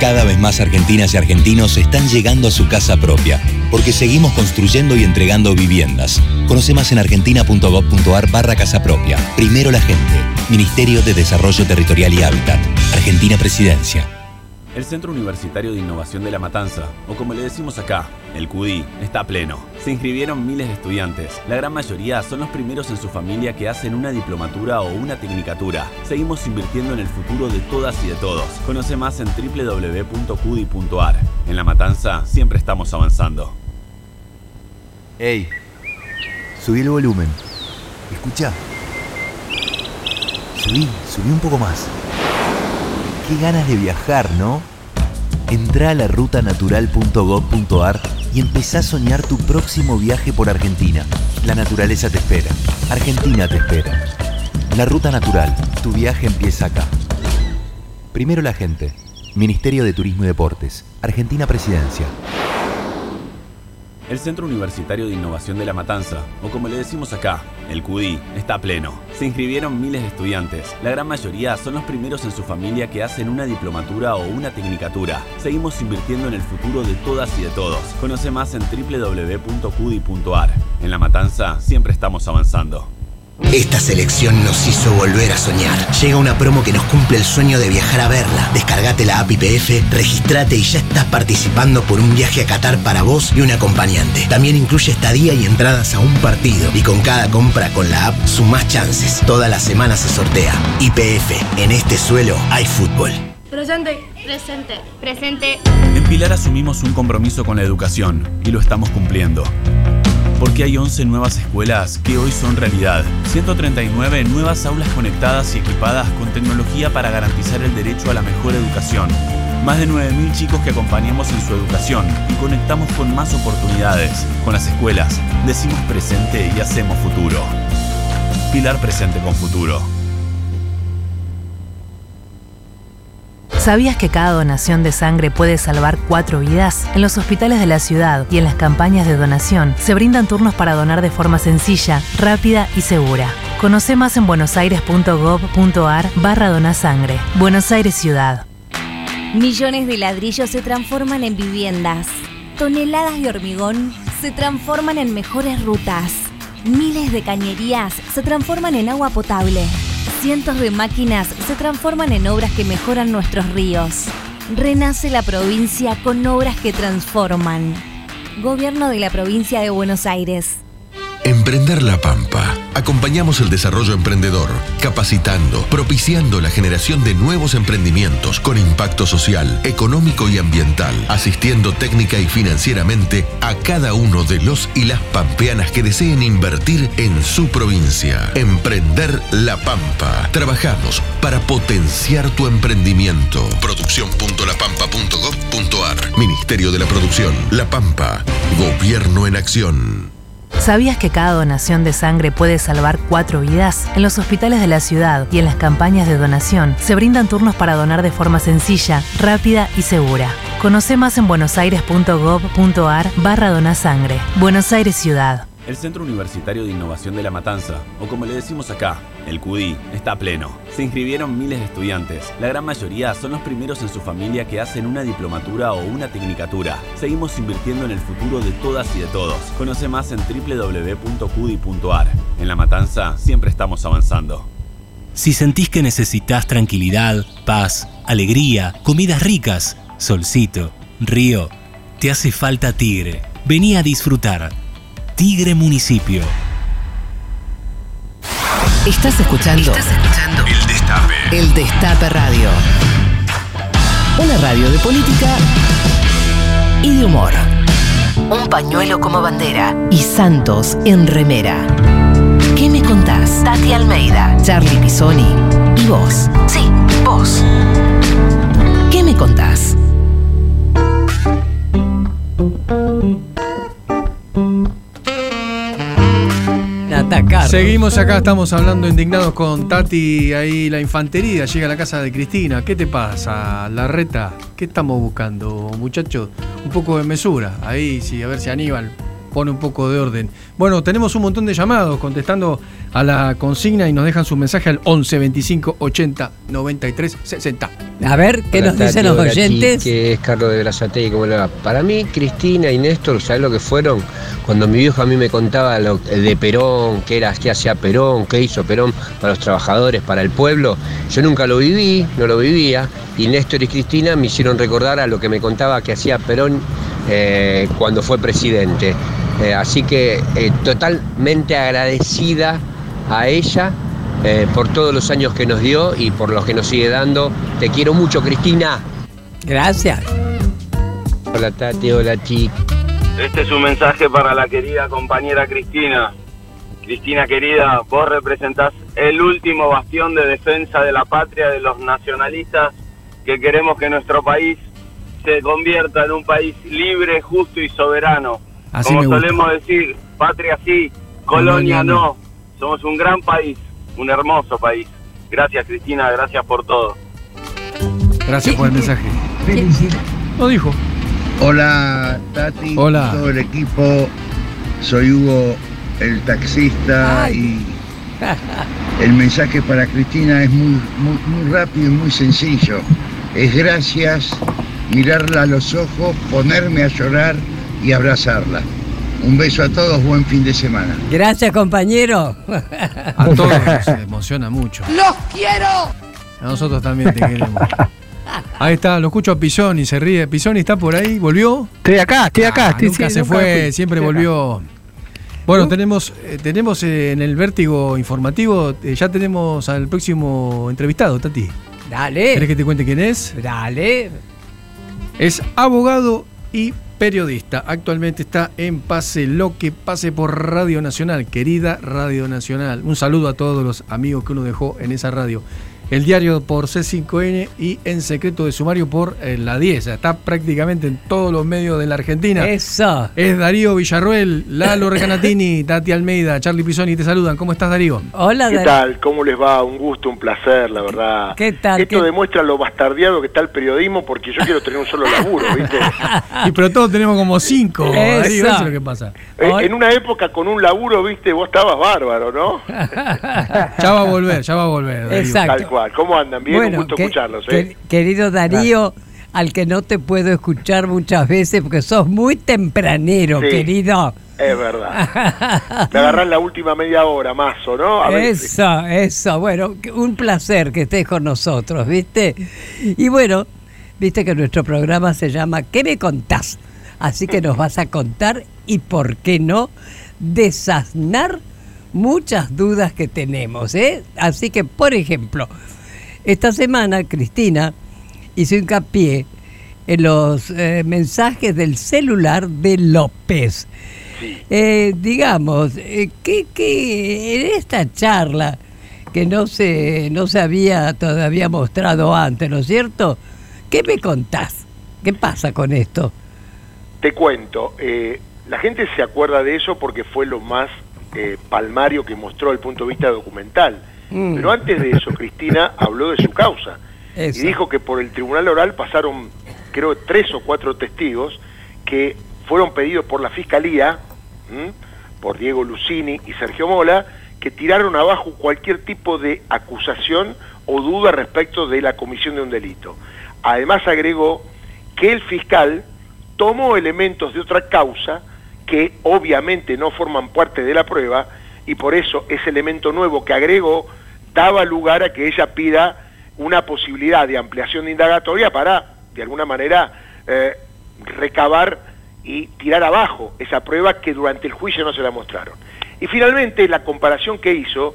Cada vez más argentinas y argentinos están llegando a su casa propia, porque seguimos construyendo y entregando viviendas. Conoce más en argentina.gov.ar barra casa propia. Primero la gente. Ministerio de Desarrollo Territorial y Hábitat. Argentina Presidencia. El Centro Universitario de Innovación de La Matanza, o como le decimos acá, el CUDI, está pleno. Se inscribieron miles de estudiantes. La gran mayoría son los primeros en su familia que hacen una diplomatura o una tecnicatura. Seguimos invirtiendo en el futuro de todas y de todos. Conoce más en www.cudi.ar. En La Matanza siempre estamos avanzando. Ey, subí el volumen. Escucha. Subí, subí un poco más. Qué ganas de viajar, ¿no? Entrá a la rutanatural.gov.ar y empezá a soñar tu próximo viaje por Argentina. La naturaleza te espera. Argentina te espera. La Ruta Natural. Tu viaje empieza acá. Primero la gente. Ministerio de Turismo y Deportes. Argentina Presidencia. El Centro Universitario de Innovación de La Matanza, o como le decimos acá, el CUDI, está pleno. Se inscribieron miles de estudiantes. La gran mayoría son los primeros en su familia que hacen una diplomatura o una tecnicatura. Seguimos invirtiendo en el futuro de todas y de todos. Conoce más en www.cudi.ar. En La Matanza siempre estamos avanzando. Esta selección nos hizo volver a soñar. Llega una promo que nos cumple el sueño de viajar a verla. Descargate la app IPF, registrate y ya estás participando por un viaje a Qatar para vos y un acompañante. También incluye estadía y entradas a un partido. Y con cada compra con la app sumás chances. Toda la semana se sortea. IPF, en este suelo hay fútbol. Presente. Presente. Presente. En Pilar asumimos un compromiso con la educación y lo estamos cumpliendo. Porque hay 11 nuevas escuelas que hoy son realidad. 139 nuevas aulas conectadas y equipadas con tecnología para garantizar el derecho a la mejor educación. Más de 9.000 chicos que acompañamos en su educación y conectamos con más oportunidades. Con las escuelas, decimos presente y hacemos futuro. Pilar presente con futuro. ¿Sabías que cada donación de sangre puede salvar cuatro vidas? En los hospitales de la ciudad y en las campañas de donación se brindan turnos para donar de forma sencilla, rápida y segura. Conoce más en buenosaires.gov.ar barra donasangre. Buenos Aires Ciudad. Millones de ladrillos se transforman en viviendas. Toneladas de hormigón se transforman en mejores rutas. Miles de cañerías se transforman en agua potable. Cientos de máquinas se transforman en obras que mejoran nuestros ríos. Renace la provincia con obras que transforman. Gobierno de la provincia de Buenos Aires. Emprender la Pampa. Acompañamos el desarrollo emprendedor, capacitando, propiciando la generación de nuevos emprendimientos con impacto social, económico y ambiental, asistiendo técnica y financieramente a cada uno de los y las pampeanas que deseen invertir en su provincia. Emprender la Pampa. Trabajamos para potenciar tu emprendimiento. Producción.lapampa.gov.ar Ministerio de la Producción. La Pampa. Gobierno en acción. ¿Sabías que cada donación de sangre puede salvar cuatro vidas? En los hospitales de la ciudad y en las campañas de donación se brindan turnos para donar de forma sencilla, rápida y segura. Conoce más en buenosaires.gov.ar barra donasangre. Buenos Aires Ciudad. El Centro Universitario de Innovación de La Matanza, o como le decimos acá, el CUDI, está pleno. Se inscribieron miles de estudiantes. La gran mayoría son los primeros en su familia que hacen una diplomatura o una tecnicatura. Seguimos invirtiendo en el futuro de todas y de todos. Conoce más en www.cudi.ar. En La Matanza siempre estamos avanzando. Si sentís que necesitas tranquilidad, paz, alegría, comidas ricas, solcito, río, te hace falta Tigre. Vení a disfrutar. Tigre Municipio. Estás escuchando. El Destape. El Destape Radio. Una radio de política y de humor. Un pañuelo como bandera y Santos en remera. Tati Almeida, Charlie Pisoni y vos. Sí, vos. ¿Qué me contás? Seguimos acá, estamos hablando indignados con Tati, ahí la infantería, llega a la casa de Cristina. ¿Qué te pasa, la reta? ¿Qué estamos buscando, muchachos? Un poco de mesura, ahí sí, a ver si Aníbal pone un poco de orden. Bueno, tenemos un montón de llamados contestando a la consigna y nos dejan su mensaje al 11 25 80 93 60. A ver, ¿qué nos dicen los oyentes? Que es Carlos de Brazatei, ¿cómo le va? Para mí, Cristina y Néstor, ¿sabes lo que fueron? Cuando mi viejo a mí me contaba lo de Perón, qué era, qué hacía Perón, qué hizo Perón para los trabajadores, para el pueblo, yo nunca lo viví, no lo vivía, y Néstor y Cristina me hicieron recordar a lo que me contaba que hacía Perón eh, cuando fue presidente. Eh, así que eh, totalmente agradecida a ella eh, por todos los años que nos dio y por los que nos sigue dando. Te quiero mucho, Cristina. Gracias. Hola Tati, hola Chi. Este es un mensaje para la querida compañera Cristina. Cristina querida, vos representás el último bastión de defensa de la patria de los nacionalistas que queremos que nuestro país se convierta en un país libre, justo y soberano. Así Como me gusta. solemos decir, patria sí, Colonia colonia no. no. Somos un gran país, un hermoso país. Gracias Cristina, gracias por todo. Gracias por el mensaje. Lo dijo. Hola Tati, Hola. todo el equipo. Soy Hugo, el taxista y el mensaje para Cristina es muy, muy, muy rápido y muy sencillo. Es gracias, mirarla a los ojos, ponerme a llorar y abrazarla. Un beso a todos, buen fin de semana. Gracias, compañero. A todos nos emociona mucho. ¡Los quiero! A nosotros también te queremos. Ahí está, lo escucho a Pisoni, se ríe. Pisoni está por ahí, ¿volvió? Estoy acá, estoy acá. Ah, estoy, nunca sí, se nunca fue, fui. siempre Estoy acá. volvió. Bueno, tenemos, eh, tenemos eh, en el vértigo informativo, eh, ya tenemos al próximo entrevistado, Tati. Dale. ¿Querés que te cuente quién es? Dale. Es abogado y periodista. Actualmente está en Pase lo que pase por Radio Nacional, querida Radio Nacional. Un saludo a todos los amigos que uno dejó en esa radio. El diario por C5N y en secreto de sumario por eh, la 10. Está prácticamente en todos los medios de la Argentina. Eso. Es Darío Villarruel, Lalo Recanatini, Tati Almeida, Charlie Pisoni te saludan. ¿Cómo estás, Darío? Hola, ¿Qué tal? ¿Cómo les va? Un gusto, un placer, la verdad. ¿Qué tal? Esto ¿Qué- demuestra lo bastardeado que está el periodismo porque yo quiero tener un solo laburo, ¿viste? Y pero todos tenemos como cinco, Eso. Darío, eso es lo que pasa. Eh, en una época con un laburo, ¿viste? Vos estabas bárbaro, ¿no? Ya va a volver, ya va a volver. Darío. Exacto. Tal cual. ¿Cómo andan? Bien, un gusto que- escucharlos, ¿eh? querido Darío, al que no te puedo escuchar muchas veces porque sos muy tempranero, Sí. querido. Es verdad. Me agarrás la última media hora, más, ¿o no? A. Eso, eso. Bueno, un placer que estés con nosotros, ¿viste? Y bueno, viste que nuestro programa se llama ¿Qué me contás? Así que nos vas a contar y, ¿por qué no?, desasnar muchas dudas que tenemos, ¿eh? Así que, por ejemplo, esta semana Cristina hizo hincapié en los eh, mensajes del celular de López. Eh, digamos, eh, que, que en esta charla que no se, no se había todavía mostrado antes, ¿no es cierto? ¿Qué me contás? ¿Qué pasa con esto? Te cuento, la gente se acuerda de eso porque fue lo más eh, palmario que mostró el punto de vista documental. Mm. Pero antes de eso, Cristina habló de su causa Eso. y dijo que por el tribunal oral pasaron, creo, tres o cuatro testigos que fueron pedidos por la fiscalía, ¿m? por Diego Lucini y Sergio Mola, que tiraron abajo cualquier tipo de acusación o duda respecto de la comisión de un delito. Además agregó que el fiscal tomó elementos de otra causa que obviamente no forman parte de la prueba y por eso ese elemento nuevo que agregó daba lugar a que ella pida una posibilidad de ampliación de indagatoria para, de alguna manera, eh, recabar y tirar abajo esa prueba que durante el juicio no se la mostraron. Y finalmente la comparación que hizo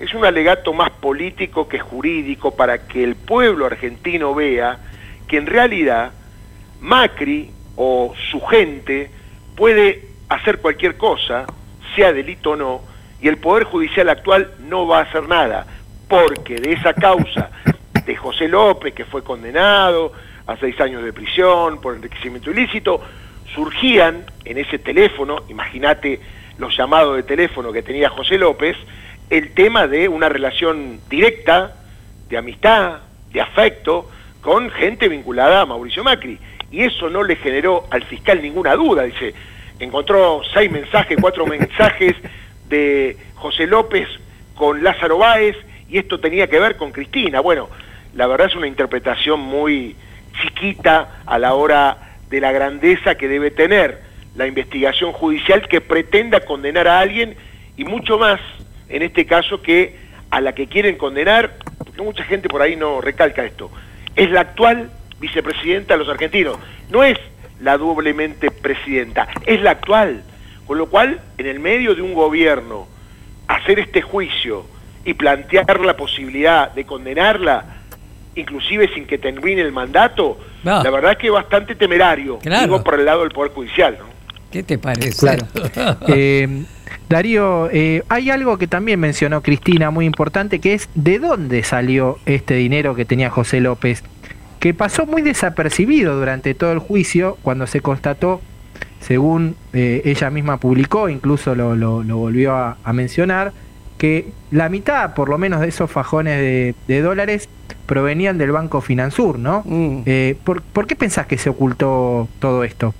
es un alegato más político que jurídico para que el pueblo argentino vea que en realidad Macri o su gente puede hacer cualquier cosa, sea delito o no, y el Poder Judicial actual no va a hacer nada, porque de esa causa de José López, que fue condenado a seis años de prisión por enriquecimiento ilícito, surgían en ese teléfono, imagínate los llamados de teléfono que tenía José López, el tema de una relación directa, de amistad, de afecto, con gente vinculada a Mauricio Macri. Y eso no le generó al fiscal ninguna duda. Dice, encontró seis mensajes, cuatro mensajes de José López con Lázaro Báez y esto tenía que ver con Cristina. Bueno, la verdad es una interpretación muy chiquita a la hora de la grandeza que debe tener la investigación judicial que pretenda condenar a alguien y mucho más en este caso que a la que quieren condenar, porque mucha gente por ahí no recalca esto, es la actual vicepresidenta de los argentinos, no es la doblemente presidenta, es la actual. Con lo cual, en el medio de un gobierno, hacer este juicio y plantear la posibilidad de condenarla, inclusive sin que termine el mandato, No. la verdad es que es bastante temerario, Claro. digo por el lado del Poder Judicial. ¿no? ¿Qué te parece? Claro. Eh, Darío, eh, hay algo que también mencionó Cristina muy importante, que es de dónde salió este dinero que tenía José López, que pasó muy desapercibido durante todo el juicio cuando se constató, según eh, ella misma publicó, incluso lo, lo- lo volvió a, a mencionar, que la mitad, por lo menos, de esos fajones de, de dólares provenían del Banco Finansur, ¿no? Eh, ¿por, por qué pensás que se ocultó todo esto?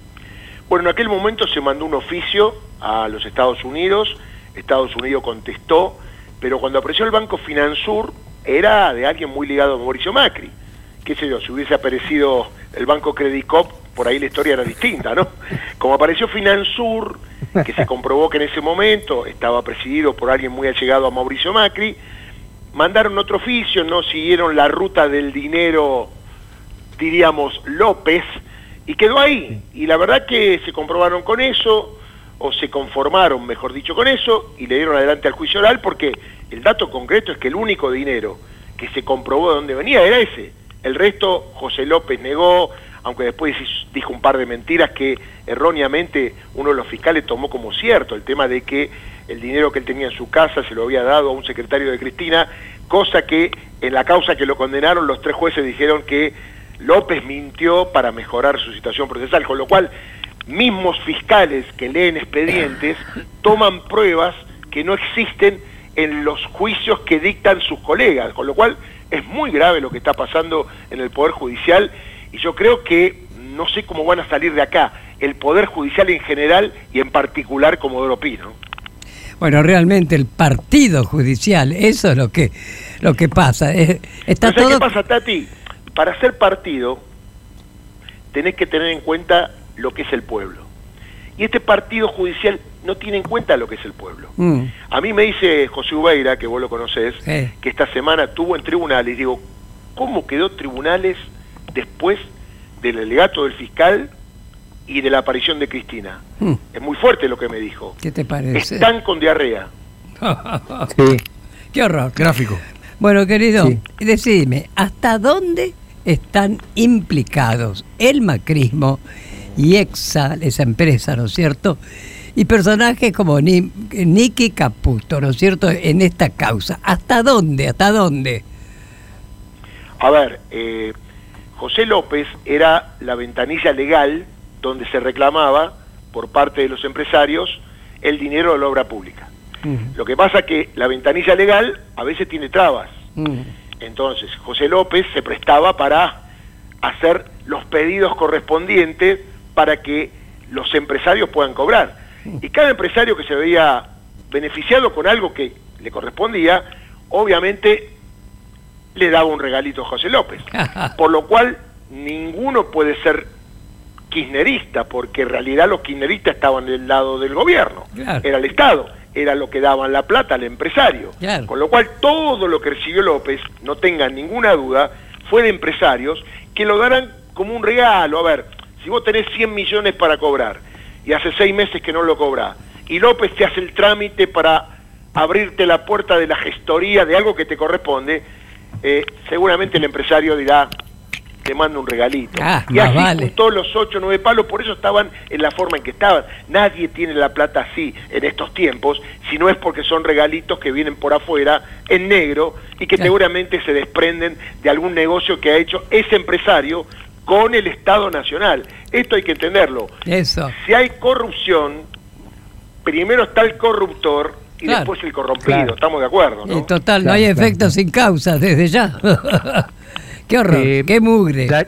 Bueno, en aquel momento se mandó un oficio a los Estados Unidos, Estados Unidos contestó, pero cuando apareció el Banco Finansur era de alguien muy ligado a Mauricio Macri. Qué sé yo, si hubiese aparecido el Banco Credicop, por ahí la historia era distinta, ¿no? Como apareció Finansur, que se comprobó que en ese momento estaba presidido por alguien muy allegado a Mauricio Macri, mandaron otro oficio, no siguieron la ruta del dinero, diríamos, López, y quedó ahí. Y la verdad que se comprobaron con eso, o se conformaron, mejor dicho, con eso, y le dieron adelante al juicio oral, porque el dato concreto es que el único dinero que se comprobó de dónde venía era ese. El resto José López negó, aunque después dijo un par de mentiras que erróneamente uno de los fiscales tomó como cierto, el tema de que el dinero que él tenía en su casa se lo había dado a un secretario de Cristina, cosa que en la causa que lo condenaron los tres jueces dijeron que López mintió para mejorar su situación procesal, con lo cual mismos fiscales que leen expedientes toman pruebas que no existen en los juicios que dictan sus colegas, con lo cual es muy grave lo que está pasando en el Poder Judicial y yo creo que no sé cómo van a salir de acá el Poder Judicial en general y en particular Comodoro Pi, ¿no? Bueno, realmente el partido judicial, eso es lo que lo que pasa. eh, está ¿Sabes todo qué pasa, Tati? Para ser partido tenés que tener en cuenta lo que es el pueblo. Y este partido judicial no tiene en cuenta lo que es el pueblo. Mm, A mí me dice José Ubeira, que vos lo conocés, Sí. que esta semana estuvo en tribunales. Digo, ¿cómo quedó tribunales después del alegato del fiscal y de la aparición de Cristina? mm, Es muy fuerte lo que me dijo. ¿Qué te parece? Están con diarrea. Qué horror. Gráfico. Bueno, querido, decidime, ¿hasta dónde están implicados el macrismo y Exal, esa empresa, ¿no es cierto? Y personajes como Ni- Nicky Caputo, ¿no es cierto?, en esta causa. ¿Hasta dónde? ¿Hasta dónde? A ver, eh, José López era la ventanilla legal donde se reclamaba por parte de los empresarios el dinero de la obra pública. Lo que pasa que la ventanilla legal a veces tiene trabas. Entonces, José López se prestaba para hacer los pedidos correspondientes para que los empresarios puedan cobrar. Y cada empresario que se veía beneficiado con algo que le correspondía, obviamente le daba un regalito a José López. Por lo cual, ninguno puede ser kirchnerista, porque en realidad los kirchneristas estaban del lado del gobierno. Claro. Era el Estado, era lo que daban la plata al empresario. Claro. Con lo cual, todo lo que recibió López, no tengan ninguna duda, fue de empresarios que lo darán como un regalo. A ver, si vos tenés 100 millones para cobrar y hace seis meses que no lo cobrás, y López te hace el trámite para abrirte la puerta de la gestoría de algo que te corresponde, eh, seguramente el empresario dirá, te manda un regalito. Ah, y así vale. juntó los ocho o nueve palos, por eso estaban en la forma en que estaban. Nadie tiene la plata así en estos tiempos, si no es porque son regalitos que vienen por afuera en negro y que seguramente se desprenden de algún negocio que ha hecho ese empresario con el Estado Nacional. Esto hay que entenderlo. Eso. Si hay corrupción, primero está el corruptor y Claro. después el corrompido. Claro. Estamos de acuerdo, ¿no? Y total, no hay efecto sin causa desde ya. qué horror, Eh, qué mugre. Da-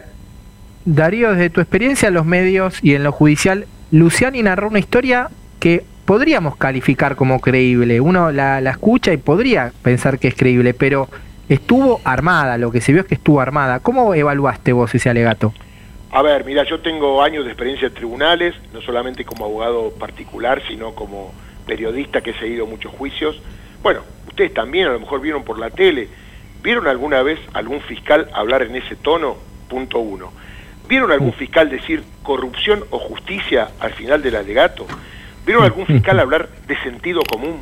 Darío, desde tu experiencia en los medios y en lo judicial, Luciani narró una historia que podríamos calificar como creíble. Uno la, la escucha y podría pensar que es creíble, pero estuvo armada, lo que se vio es que estuvo armada. ¿Cómo evaluaste vos ese alegato? A ver, mira, yo tengo años de experiencia en tribunales, no solamente como abogado particular, sino como periodista que he seguido muchos juicios. Bueno, ustedes también a lo mejor vieron por la tele. ¿Vieron alguna vez algún fiscal hablar en ese tono? Punto uno. ¿Vieron algún fiscal decir corrupción o justicia al final del alegato? ¿Vieron algún fiscal hablar de sentido común?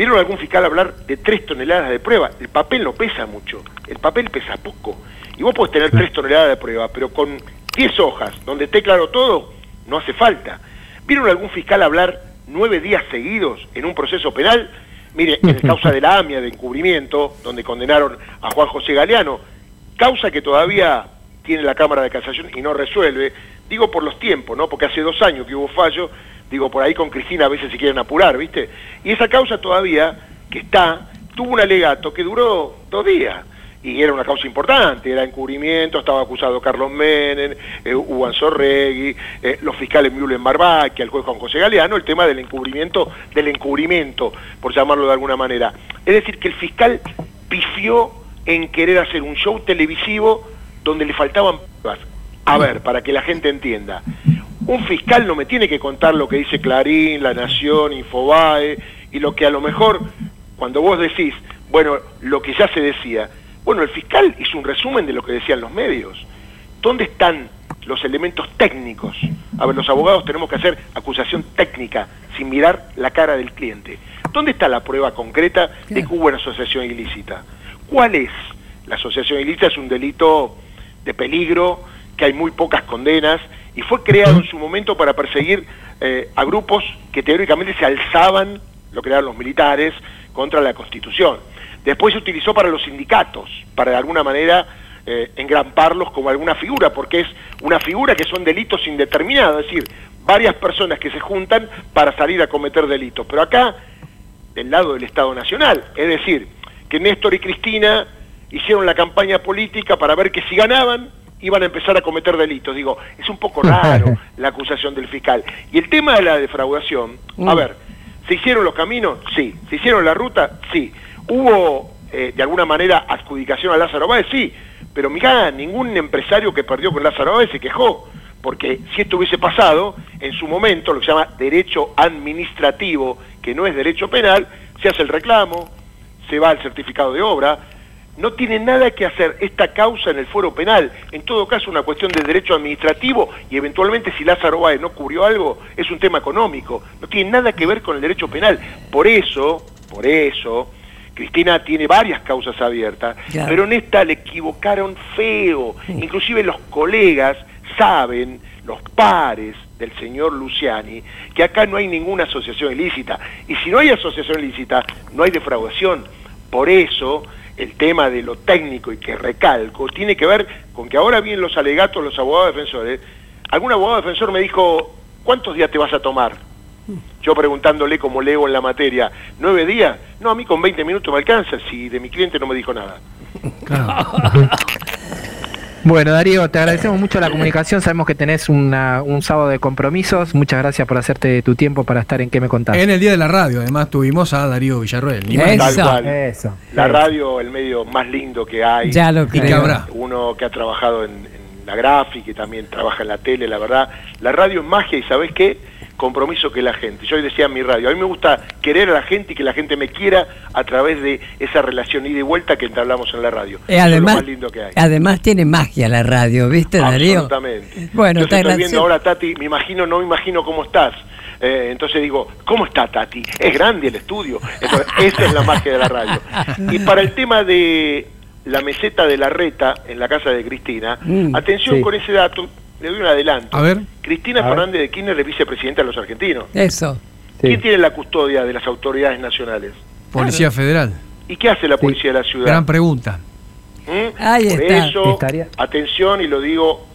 ¿Vieron algún fiscal hablar de tres toneladas de prueba? El papel no pesa mucho, el papel pesa poco. Y vos podés tener tres toneladas de prueba, pero con 10 hojas, donde esté claro todo, no hace falta. ¿Vieron algún fiscal hablar nueve días seguidos en un proceso penal? Mire, en el causa de la AMIA de encubrimiento, donde condenaron a Juan José Galeano, causa que todavía tiene la Cámara de Casación y no resuelve, digo por los tiempos, ¿no? Porque hace dos años que hubo fallo, digo por ahí con Cristina a veces se quieren apurar, ¿viste? Y esa causa todavía, que está, tuvo un alegato que duró dos días. Y era una causa importante, era encubrimiento, estaba acusado Carlos Menem, eh, Hugo Anzorregui, eh, los fiscales Müller Barbaquia, el juez Juan José Galeano, el tema del encubrimiento, del encubrimiento, por llamarlo de alguna manera. Es decir, que el fiscal pifió en querer hacer un show televisivo donde le faltaban pruebas. A ver, para que la gente entienda. Un fiscal no me tiene que contar lo que dice Clarín, La Nación, Infobae, y lo que a lo mejor, cuando vos decís, bueno, lo que ya se decía, bueno, el fiscal hizo un resumen de lo que decían los medios. ¿Dónde están los elementos técnicos? A ver, los abogados tenemos que hacer acusación técnica, sin mirar la cara del cliente. ¿Dónde está la prueba concreta de que hubo una asociación ilícita? ¿Cuál es? La asociación ilícita es un delito de peligro, que hay muy pocas condenas, y fue creado en su momento para perseguir eh, a grupos que teóricamente se alzaban, lo crearon los militares, contra la Constitución. Después se utilizó para los sindicatos, para de alguna manera eh, engramparlos como alguna figura, porque es una figura que son delitos indeterminados, es decir, varias personas que se juntan para salir a cometer delitos. Pero acá, del lado del Estado Nacional, es decir, que Néstor y Cristina hicieron la campaña política para ver que si ganaban iban a empezar a cometer delitos. Digo, es un poco raro la acusación del fiscal. Y el tema de la defraudación, a Mm. ver, ¿se hicieron los caminos? Sí. ¿Se hicieron la ruta? Sí. ¿Hubo eh, de alguna manera adjudicación a Lázaro Báez? Sí. Pero mirá, ningún empresario que perdió con Lázaro Báez se quejó. Porque si esto hubiese pasado, en su momento, lo que se llama derecho administrativo, que no es derecho penal, se hace el reclamo, se va al certificado de obra, no tiene nada que hacer esta causa en el foro penal. En todo caso, una cuestión de derecho administrativo y eventualmente si Lázaro Báez no cubrió algo, es un tema económico. No tiene nada que ver con el derecho penal. Por eso, por eso, Cristina tiene varias causas abiertas, Claro. pero en esta le equivocaron feo. Inclusive los colegas saben, los pares del señor Luciani, que acá no hay ninguna asociación ilícita. Y si no hay asociación ilícita, no hay defraudación. Por eso, el tema de lo técnico y que recalco, tiene que ver con que ahora vienen los alegatos, los abogados defensores. Algún abogado defensor me dijo, ¿cuántos días te vas a tomar? Yo preguntándole como leo en la materia, ¿nueve días? No, a mí con 20 minutos me alcanza, si de mi cliente no me dijo nada. Bueno, Darío, te agradecemos mucho la comunicación. Sabemos que tenés una- un sábado de compromisos. Muchas gracias por hacerte tu tiempo para estar en ¿Qué me contás? En el día de la radio, además, tuvimos a Darío Villarroel. ni más. Tal cual. Eso. La radio, el medio más lindo que hay. Ya lo Y creo. que habrá. Uno que ha trabajado en, en la gráfica y también trabaja en la tele, la verdad. La radio es magia y ¿sabés qué? Compromiso que la gente. Yo hoy decía en mi radio, a mí me gusta querer a la gente y que la gente me quiera a través de esa relación ida y vuelta que entablamos en la radio. Eh, Eso es además, lo más lindo que hay. además tiene magia la radio, ¿viste, Darío? Absolutamente. Bueno, Yo te estoy viendo ahora, Tati, me imagino, no me imagino cómo estás. Eh, entonces digo, ¿cómo está Tati? Es grande el estudio. Entonces, esa es la magia de la radio. Y para el tema de la meseta de la reta en la casa de Cristina. Mm, Atención sí. con ese dato, le doy un adelanto. A ver. Cristina A ver. Fernández de Kirchner es vicepresidenta de los argentinos. Eso. ¿Quién tiene la custodia de las autoridades nacionales? Policía Federal. ¿Y qué hace la policía de la ciudad? Gran pregunta. ¿Mm? Ahí Por está. eso, Estaría- atención y lo digo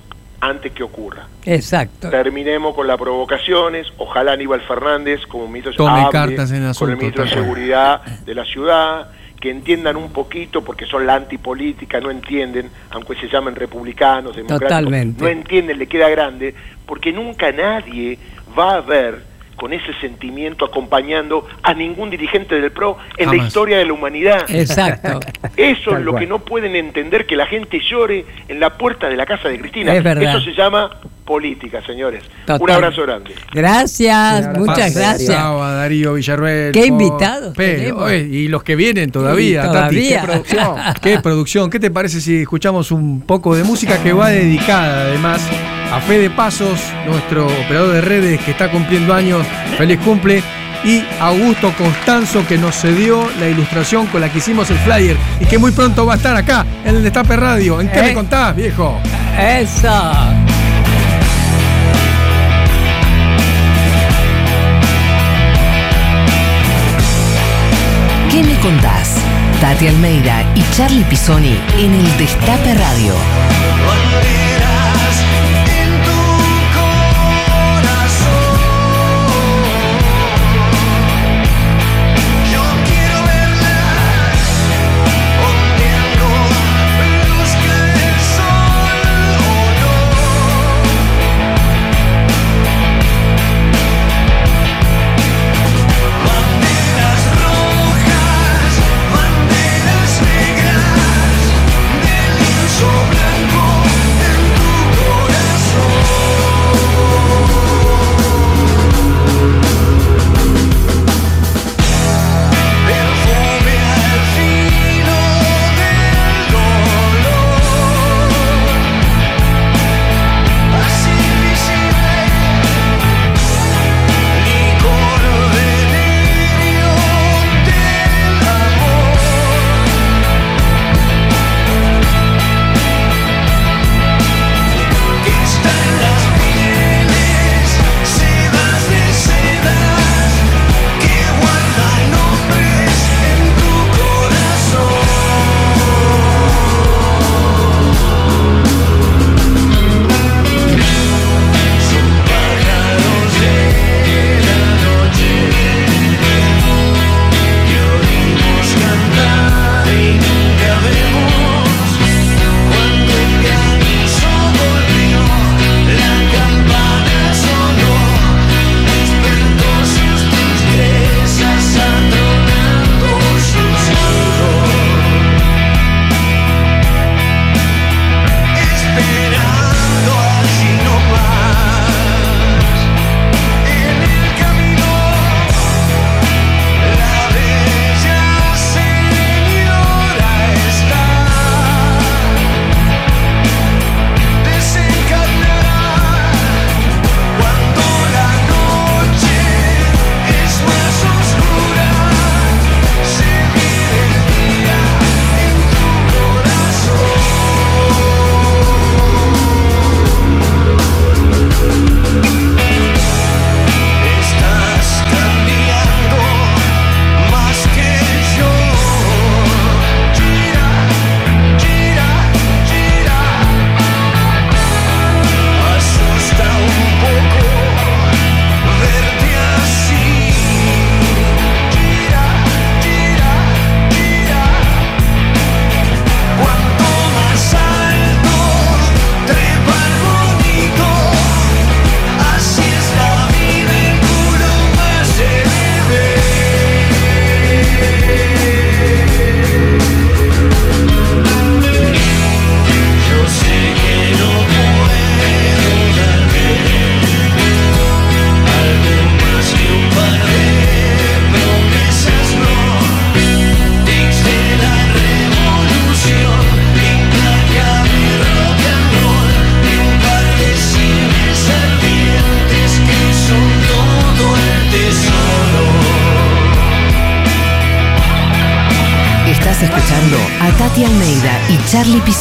antes que ocurra. Exacto. Terminemos con las provocaciones. Ojalá Aníbal Fernández, como ministro, Tome hable cartas en el con el asunto, ministro de. Seguridad de la ciudad, que entiendan un poquito, porque son la antipolítica, no entienden, aunque se llamen republicanos, democráticos, Totalmente. no entienden, le queda grande, porque nunca nadie va a ver con ese sentimiento acompañando a ningún dirigente del PRO en la historia de la humanidad. Exacto. Eso Tal es lo cual. que no pueden entender, que la gente llore en la puerta de la casa de Cristina. Es verdad. Eso se llama política, señores. Un abrazo grande. Gracias, muchas gracias. Pasaba Darío Villarruel. Qué invitados Pero, y los que vienen todavía, Tati, qué producción. qué producción. ¿Qué te parece si escuchamos un poco de música que va dedicada además a Fede Pasos, nuestro operador de redes que está cumpliendo años, feliz cumple, y Augusto Constanzo que nos cedió la ilustración con la que hicimos el flyer y que muy pronto va a estar acá en el Destape Radio. ¿En qué Eh. me contás, viejo? Eso. Contás? Tati Almeida y Charlie Pisoni en el Destape Radio.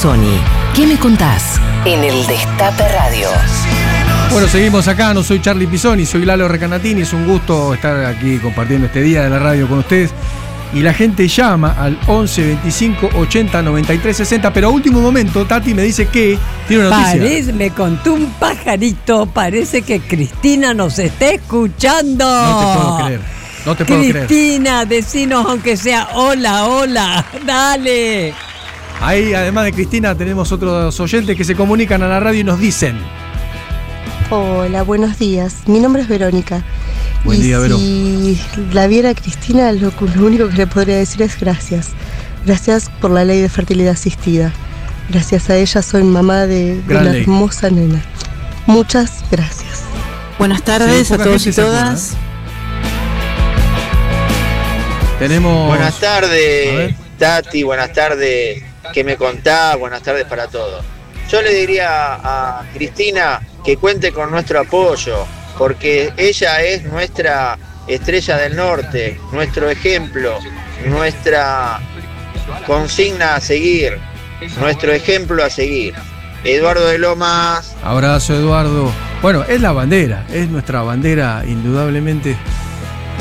Pisoni. ¿Qué me contás? En el Destape Radio. Bueno, seguimos acá, no soy Charlie Pisoni, soy Lalo Recanatini, es un gusto estar aquí compartiendo este día de la radio con ustedes. Y la gente llama al 11 25 80 93 60, pero a último momento Tati me dice que tiene una noticia. Parece, me contó un pajarito, parece que Cristina nos está escuchando. No te puedo creer, no te puedo creer. Cristina, decinos aunque sea hola, hola, dale. Ahí, además de Cristina, tenemos otros oyentes que se comunican a la radio y nos dicen. Hola, buenos días. Mi nombre es Verónica. Buen y día, Vero. Si la viera Cristina, lo, lo único que le podría decir es gracias. Gracias por la ley de fertilidad asistida. Gracias a ella soy mamá de, una ley. hermosa nena. Muchas gracias. Buenas tardes Sí, a todos y todas. Tenemos. Buenas tardes. Tati, buenas tardes, ¿qué me contás? Buenas tardes para todos. Yo le diría a Cristina que cuente con nuestro apoyo, porque ella es nuestra estrella del norte, nuestro ejemplo, nuestra consigna a seguir, nuestro ejemplo a seguir. Eduardo de Lomas, Abrazo, Eduardo. Bueno, es la bandera, es nuestra bandera, indudablemente,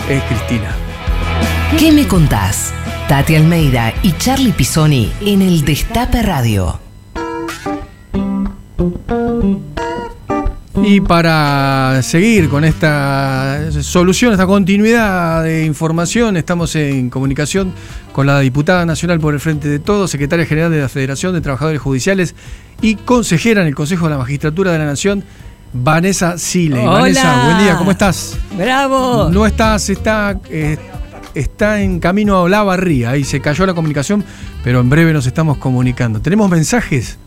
es Cristina. ¿Qué me contás? Tati Almeida y Charlie Pisoni en el Destape Radio. Y para seguir con esta solución, esta continuidad de información, estamos en comunicación con la diputada nacional por el Frente de Todos, secretaria general de la Federación de Trabajadores Judiciales y consejera en el Consejo de la Magistratura de la Nación, Vanessa Sile. Hola. Vanessa, buen día, ¿cómo estás? Bravo. No estás, está, eh, está en camino a Olavarría y se cayó la comunicación, pero en breve nos estamos comunicando. ¿Tenemos mensajes?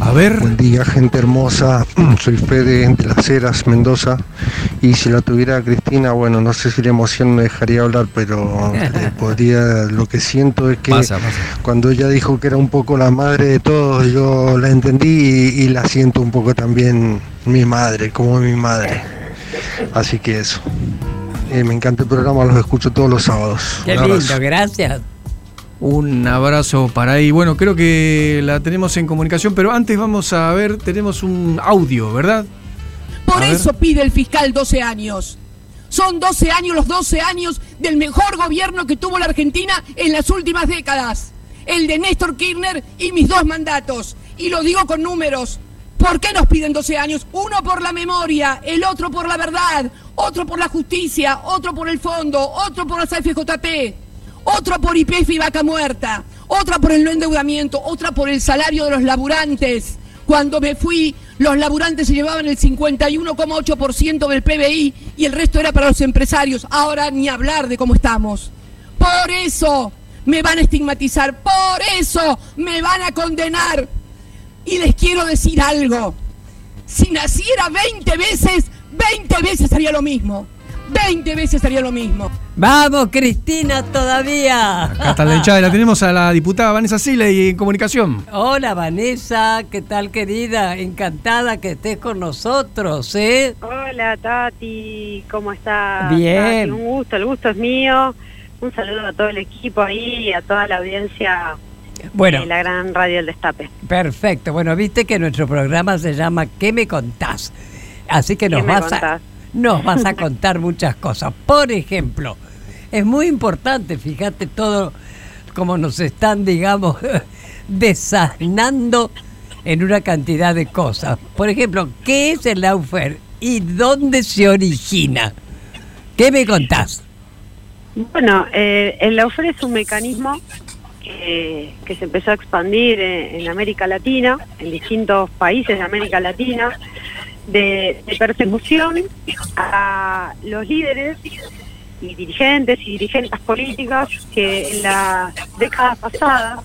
A ver. Buen día, gente hermosa. Soy Fede de Las Heras, Mendoza. Y si la tuviera Cristina, bueno, no sé si la emoción me dejaría hablar, pero eh, podría. Lo que siento es que Pasa, pasa. cuando ella dijo que era un poco la madre de todos, yo la entendí y, y la siento un poco también mi madre, como mi madre. Así que eso. Eh, me encanta el programa, los escucho todos los sábados. Qué Un abrazo. lindo, gracias. Un abrazo para ahí. Bueno, creo que la tenemos en comunicación, pero antes vamos a ver, tenemos un audio, ¿verdad? Por A ver. eso pide el fiscal 12 años. Son 12 años, los 12 años del mejor gobierno que tuvo la Argentina en las últimas décadas. El de Néstor Kirchner y mis dos mandatos. Y lo digo con números. ¿Por qué nos piden 12 años? Uno por la memoria, el otro por la verdad, otro por la justicia, otro por el fondo, otro por las AFJP, otro por IPF y vaca muerta, otra por el no endeudamiento, otra por el salario de los laburantes. Cuando me fui, los laburantes se llevaban el 51,8% del PBI y el resto era para los empresarios. Ahora ni hablar de cómo estamos. Por eso me van a estigmatizar, por eso me van a condenar. Y les quiero decir algo. Si naciera 20 veces, 20 veces haría lo mismo. 20 veces haría lo mismo. Vamos, Cristina, todavía. Acá está la hinchada. La tenemos a la diputada Vanessa Sile y en comunicación. Hola, Vanessa, ¿qué tal, querida? Encantada que estés con nosotros, ¿eh? Hola Tati, ¿cómo estás? Bien. Tati, un gusto, el gusto es mío. Un saludo a todo el equipo ahí y a toda la audiencia Bueno. de la gran radio El Destape. Perfecto. Bueno, viste que nuestro programa se llama ¿Qué me contás? Así que nos ¿Qué me vas a, nos vas a contar muchas cosas. Por ejemplo, es muy importante, fíjate todo como nos están, digamos, desasnando en una cantidad de cosas. Por ejemplo, ¿qué es el Laufer y dónde se origina? ¿Qué me contás? Bueno, eh, el Laufer es un mecanismo que, que se empezó a expandir en, en América Latina, en distintos países de América Latina, de, persecución a los líderes y dirigentes y dirigentes políticas que en la década pasada,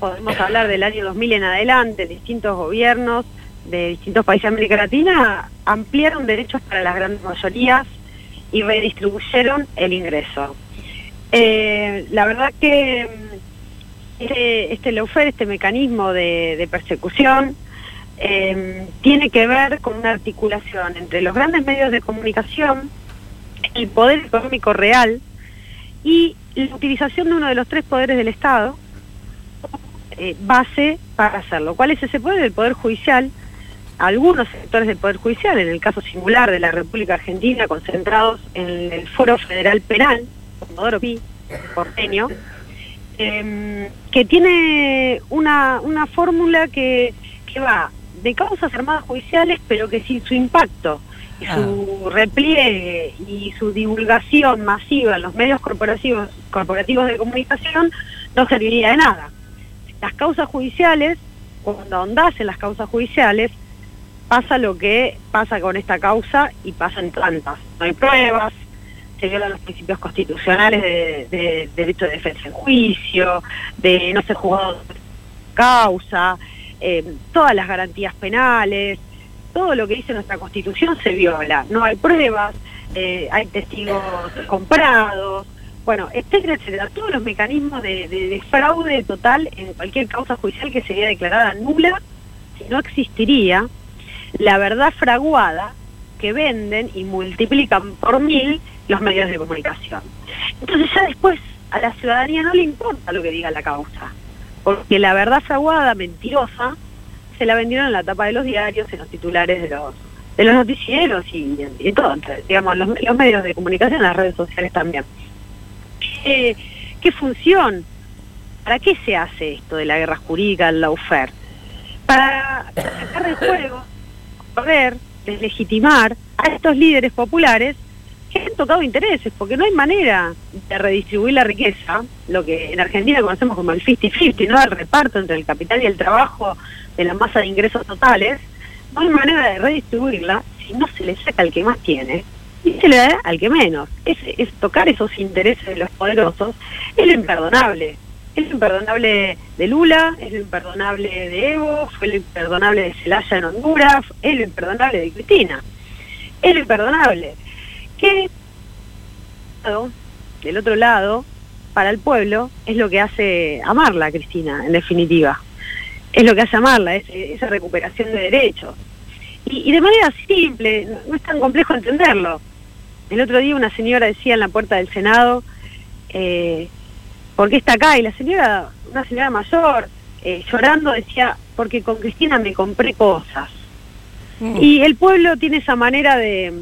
podemos hablar del año 2000 en adelante, distintos gobiernos de distintos países de América Latina ampliaron derechos para las grandes mayorías y redistribuyeron el ingreso. Eh, la verdad que mm, este, este lawfare, este mecanismo de persecución, eh, tiene que ver con una articulación entre los grandes medios de comunicación, el poder económico real y la utilización de uno de los tres poderes del Estado eh, base para hacerlo. ¿Cuál es ese poder? El Poder Judicial. Algunos sectores del Poder Judicial, en el caso singular de la República Argentina, concentrados en el Foro Federal Penal, Comodoro Pi, porteño, em, que tiene una, una fórmula que, que va de causas armadas judiciales, pero que sin su impacto y su repliegue y su divulgación masiva en los medios corporativos, corporativos de comunicación no serviría de nada. Las causas judiciales, cuando ahondás en las causas judiciales, pasa lo que pasa con esta causa y pasa en tantas. No hay pruebas, se violan los principios constitucionales de, de derecho de defensa en juicio, de no ser juzgado causa, eh, todas las garantías penales, todo lo que dice nuestra constitución se viola. No hay pruebas, eh, hay testigos comprados, bueno, etcétera, etcétera. Todos los mecanismos de, de- de fraude total en cualquier causa judicial que sería declarada nula, si no existiría la verdad fraguada que venden y multiplican por mil los medios de comunicación. Entonces ya después a la ciudadanía no le importa lo que diga la causa, porque la verdad fraguada, mentirosa, se la vendieron en la tapa de los diarios, en los titulares de los de los noticieros y, y todo, digamos, los, medios de comunicación, las redes sociales también. ¿Qué, función? ¿Para qué se hace esto de la guerra jurídica, el lawfare? Para sacar del juego, poder deslegitimar a estos líderes populares tocado intereses, porque no hay manera de redistribuir la riqueza, lo que en Argentina conocemos como el 50-50, ¿no? El reparto entre el capital y el trabajo de la masa de ingresos totales, no hay manera de redistribuirla si no se le saca al que más tiene y se le da al que menos. Es, es tocar esos intereses de los poderosos, es lo imperdonable. Es lo imperdonable de Lula, es lo imperdonable de Evo, fue lo imperdonable de Celaya en Honduras, es lo imperdonable de Cristina. Es lo imperdonable. Que del otro lado, para el pueblo, es lo que hace amarla Cristina, en definitiva. Es lo que hace amarla, es, esa recuperación de derechos. Y, y de manera simple, no, es tan complejo entenderlo. El otro día una señora decía en la puerta del Senado, eh, ¿por qué está acá? Y la señora, una señora mayor, eh, llorando, decía, porque con Cristina me compré cosas. Y el pueblo tiene esa manera de,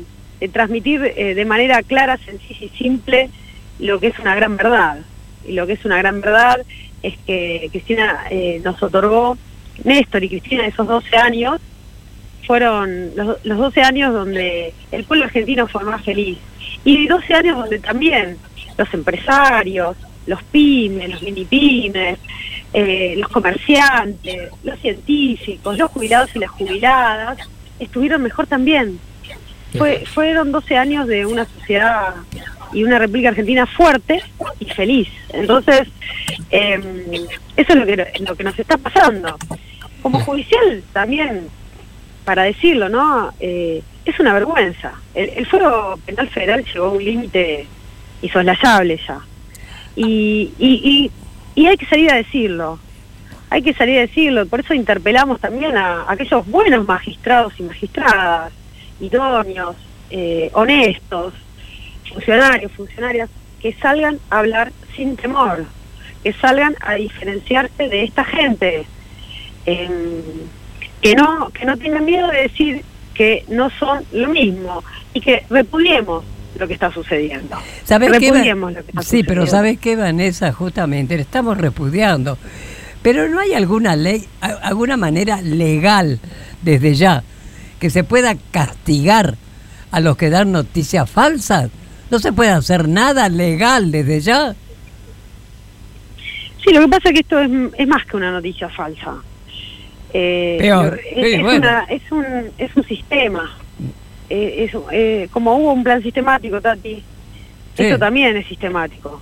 de transmitir eh, de manera clara, sencilla y simple lo que es una gran verdad. Y lo que es una gran verdad es que Cristina eh, nos otorgó, Néstor y Cristina, esos 12 años, fueron los, los 12 años donde el pueblo argentino fue más feliz. Y 12 años donde también los empresarios, los pymes, los mini pymes, eh, los comerciantes, los científicos, los jubilados y las jubiladas, estuvieron mejor también. Fue, fueron 12 años de una sociedad y una República Argentina fuerte y feliz. Entonces, eh, eso es lo que, lo que nos está pasando. Como judicial también, para decirlo, ¿no? Eh, es una vergüenza. El, el Penal Federal llegó a un límite insoslayable ya. Y, y, y, y hay que salir a decirlo. Hay que salir a decirlo. Por eso interpelamos también a, a aquellos buenos magistrados y magistradas, idóneos, eh, honestos, funcionarios, funcionarias, que salgan a hablar sin temor, que salgan a diferenciarse de esta gente, em, que no que no tengan miedo de decir que no son lo mismo y que repudiemos lo que está sucediendo. ¿Sabes qué, repudiemos lo que está Sí, pero. ¿sabes qué, Vanessa? Justamente, le estamos repudiando. Pero no hay alguna ley, alguna manera legal, desde ya, que se pueda castigar a los que dan noticias falsas. No se puede hacer nada legal desde ya. Sí, lo que pasa es que esto es, es más que una noticia falsa. Eh, Peor. Sí, es, es bueno. una- es un, es un sistema. Eh, es, eh, como hubo un plan sistemático, Tati, Sí. esto también es sistemático.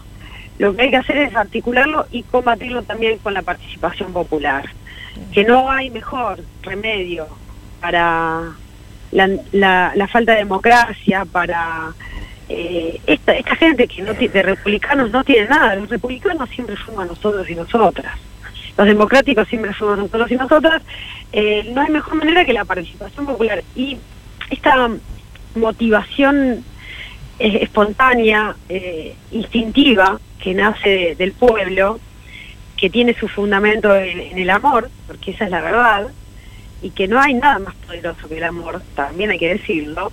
Lo que hay que hacer es articularlo y combatirlo también con la participación popular. Que no hay mejor remedio para la, falta de democracia, para eh, esta, esta gente que no de republicanos no tiene nada. Los republicanos siempre fuimos nosotros y nosotras. Los democráticos siempre fuimos nosotros y nosotras. Eh, no hay mejor manera que la participación popular. Y esta motivación eh, espontánea, instintiva, que nace de- del pueblo, que tiene su fundamento en, en el amor, porque esa es la verdad, y que no hay nada más poderoso que el amor, también hay que decirlo,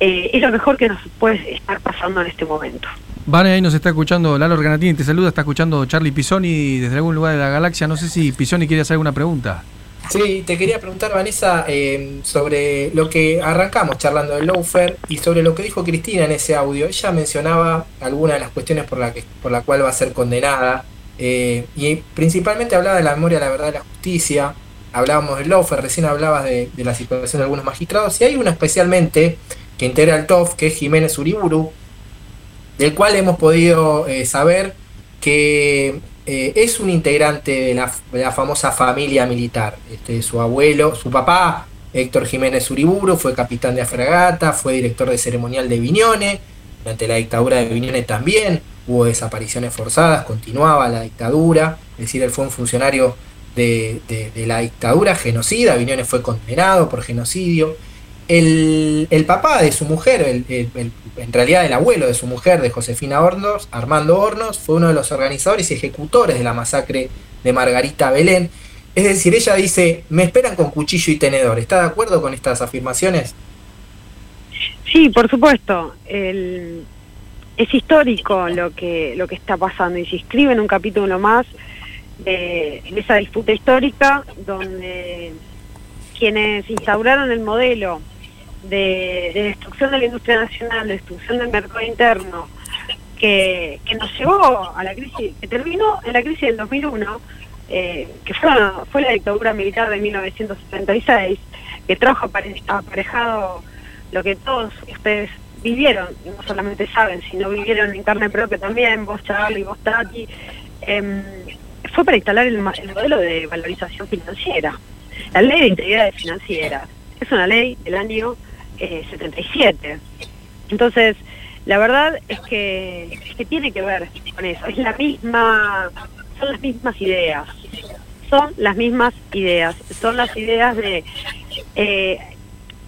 eh, es lo mejor que nos puede estar pasando en este momento. Vane, ahí nos está escuchando Lalo Organatini, te saluda, está escuchando Charlie Pisoni desde algún lugar de la galaxia. No sé si Pisoni quiere hacer alguna pregunta. Sí, te quería preguntar, Vanessa, eh, sobre lo que arrancamos charlando del Loafer y sobre lo que dijo Cristina en ese audio. Ella mencionaba algunas de las cuestiones por la, que, por la cual va a ser condenada eh, y principalmente hablaba de la memoria, la verdad, de la justicia. Hablábamos del Loafer, recién hablabas de, la situación de algunos magistrados y hay uno especialmente que integra el TOF, que es Jiménez Uriburu, del cual hemos podido eh, saber que eh, es un integrante de la, famosa familia militar. Este, su abuelo, su papá, Héctor Jiménez Uriburu, fue capitán de fragata, fue director de ceremonial de Viñone, durante la dictadura de Viñone también hubo desapariciones forzadas, continuaba la dictadura, es decir, él fue un funcionario de, de- de la dictadura genocida, Viñone fue condenado por genocidio. El, el papá de su mujer, el- el- en realidad el abuelo de su mujer, de Josefina Hornos, Armando Hornos, fue uno de los organizadores y ejecutores de la masacre de Margarita Belén. Es decir, ella dice, me esperan con cuchillo y tenedor. ¿Está de acuerdo con estas afirmaciones? Sí, por supuesto. Es histórico lo que lo que está pasando y se inscribe en un capítulo más de, de esa disputa histórica donde quienes instauraron el modelo de, de destrucción de la industria nacional, de destrucción del mercado interno, que, que nos llevó a la crisis, que terminó en la crisis del 2001, eh, que fue, fue la dictadura militar de 1976, que trajo apare- aparejado lo que todos ustedes vivieron, y no solamente saben, sino vivieron en carne propia también, vos Charlie, vos Tati, em, fue para instalar el, modelo de valorización financiera. La ley de integridad financiera es una ley del año eh, 77. Entonces, la verdad es que, es tiene que ver con eso. Es la misma, son las mismas ideas. Son las mismas ideas. Son las ideas de eh,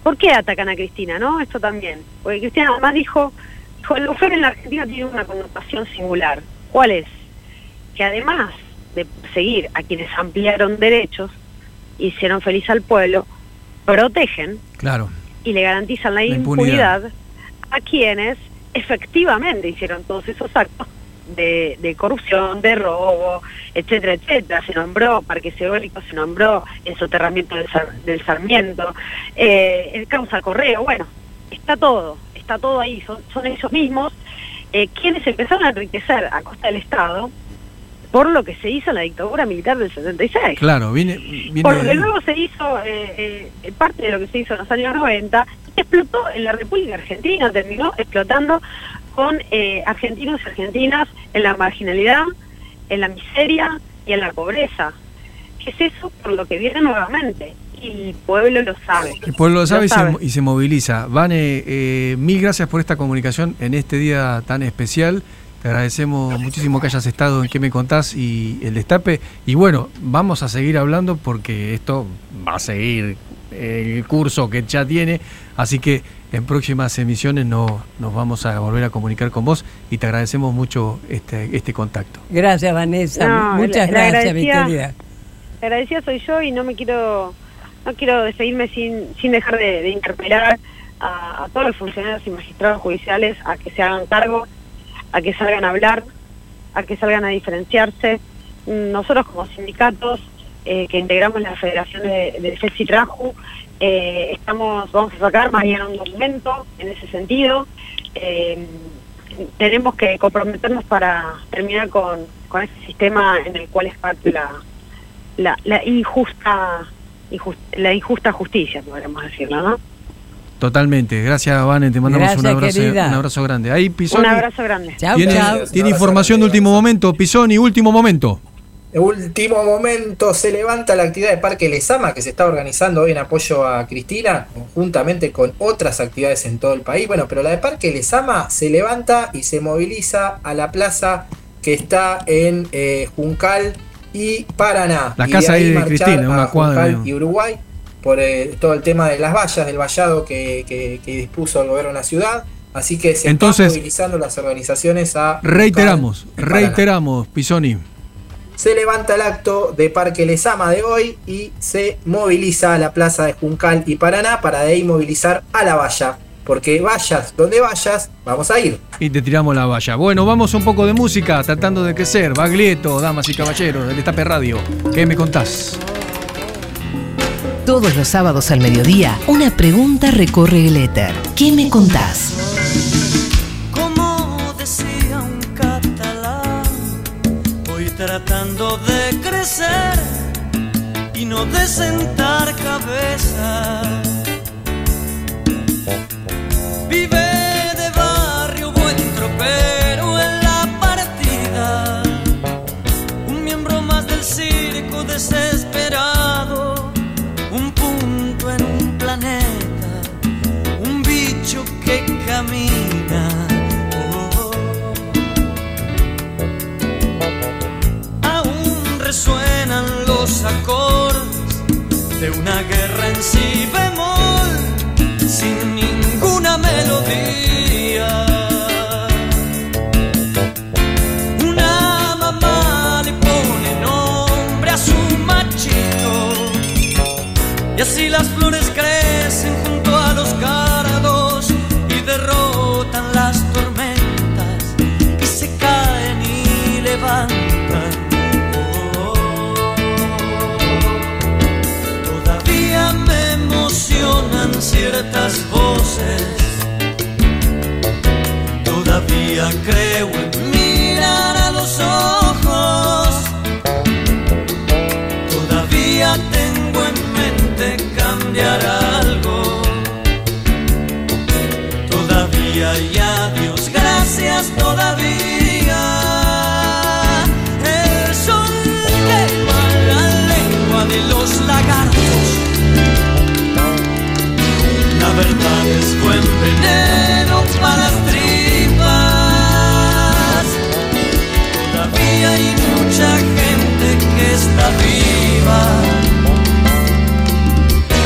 ¿Por qué atacan a Cristina, no? Esto también. Porque Cristina además dijo, dijo, el mujer en la Argentina tiene una connotación singular. ¿Cuál es? Que además de seguir a quienes ampliaron derechos, hicieron feliz al pueblo, protegen Claro. y le garantizan la, La impunidad. impunidad. a quienes efectivamente hicieron todos esos actos de, de corrupción, de robo, etcétera, etcétera. Se nombró parques eólicos, se nombró el soterramiento del, Sar- del Sarmiento, eh, el causa Correo, bueno, está todo, está todo ahí, son, son ellos mismos eh, quienes empezaron a enriquecer a costa del Estado por lo que se hizo en la dictadura militar del 76. Claro, viene. viene Por lo de que ahí. luego se hizo, eh, eh, parte de lo que se hizo en los años 90, explotó en la República Argentina, terminó explotando con eh, argentinos y argentinas en la marginalidad, en la miseria y en la pobreza. ¿Qué es eso? Por lo que viene nuevamente. Y el pueblo lo sabe. El pueblo lo sabe, y, sabe. Se, y se moviliza. Vane, eh, mil gracias por esta comunicación en este día tan especial. Te agradecemos muchísimo que hayas estado en qué me contás y el destape. Y bueno, vamos a seguir hablando porque esto va a seguir el curso que ya tiene. Así que en próximas emisiones no, nos vamos a volver a comunicar con vos y te agradecemos mucho este, este contacto. Gracias, Vanessa. No, Muchas la- la gracias, mi agradecida- querida. La agradecida soy yo y no me quiero no quiero despedirme sin, sin dejar de, de interpelar a, a todos los funcionarios y magistrados judiciales a que se hagan cargo, a que salgan a hablar, a que salgan a diferenciarse. Nosotros como sindicatos eh, que integramos la Federación de, de y Trabajo, eh, estamos, vamos a sacar mañana un documento en ese sentido. Eh, tenemos que comprometernos para terminar con, con ese sistema en el cual es parte la, injusta injust- la injusta justicia, podríamos decirlo. Totalmente. Gracias, Vane. Te mandamos un Gracias, abrazo, querida. un abrazo grande. Ahí Pisoni. Un abrazo grande. tiene, tiene información de último momento. Pisoni, último momento. En último momento se levanta la actividad de Parque Lesama que se está organizando hoy en apoyo a Cristina, conjuntamente con otras actividades en todo el país. Bueno, pero la de Parque Lesama se levanta y se moviliza a la plaza que está en eh, Juncal y Paraná. La Y casa ahí de Cristina, una cuadra, Juncal y Uruguay por eh, todo el tema de las vallas, del vallado que, que- que dispuso el gobierno de la ciudad. Así que se Entonces- están movilizando las organizaciones a. Reiteramos, reiteramos, Pisoni. Se levanta el acto de Parque Lesama de hoy y se moviliza a la plaza de Juncal y Paraná para de ahí movilizar a la valla. Porque vayas donde vayas, vamos a ir. Y te tiramos la valla. Bueno, vamos a un poco de música, tratando de crecer. Baglietto, damas y caballeros, del Estape Radio. ¿Qué me contás? Todos los sábados al mediodía, una pregunta recorre el éter. ¿Qué me contás? Como decía un catalán, voy tratando de crecer y no de sentar cabeza. Una guerra en si ciertas voces. Todavía creo en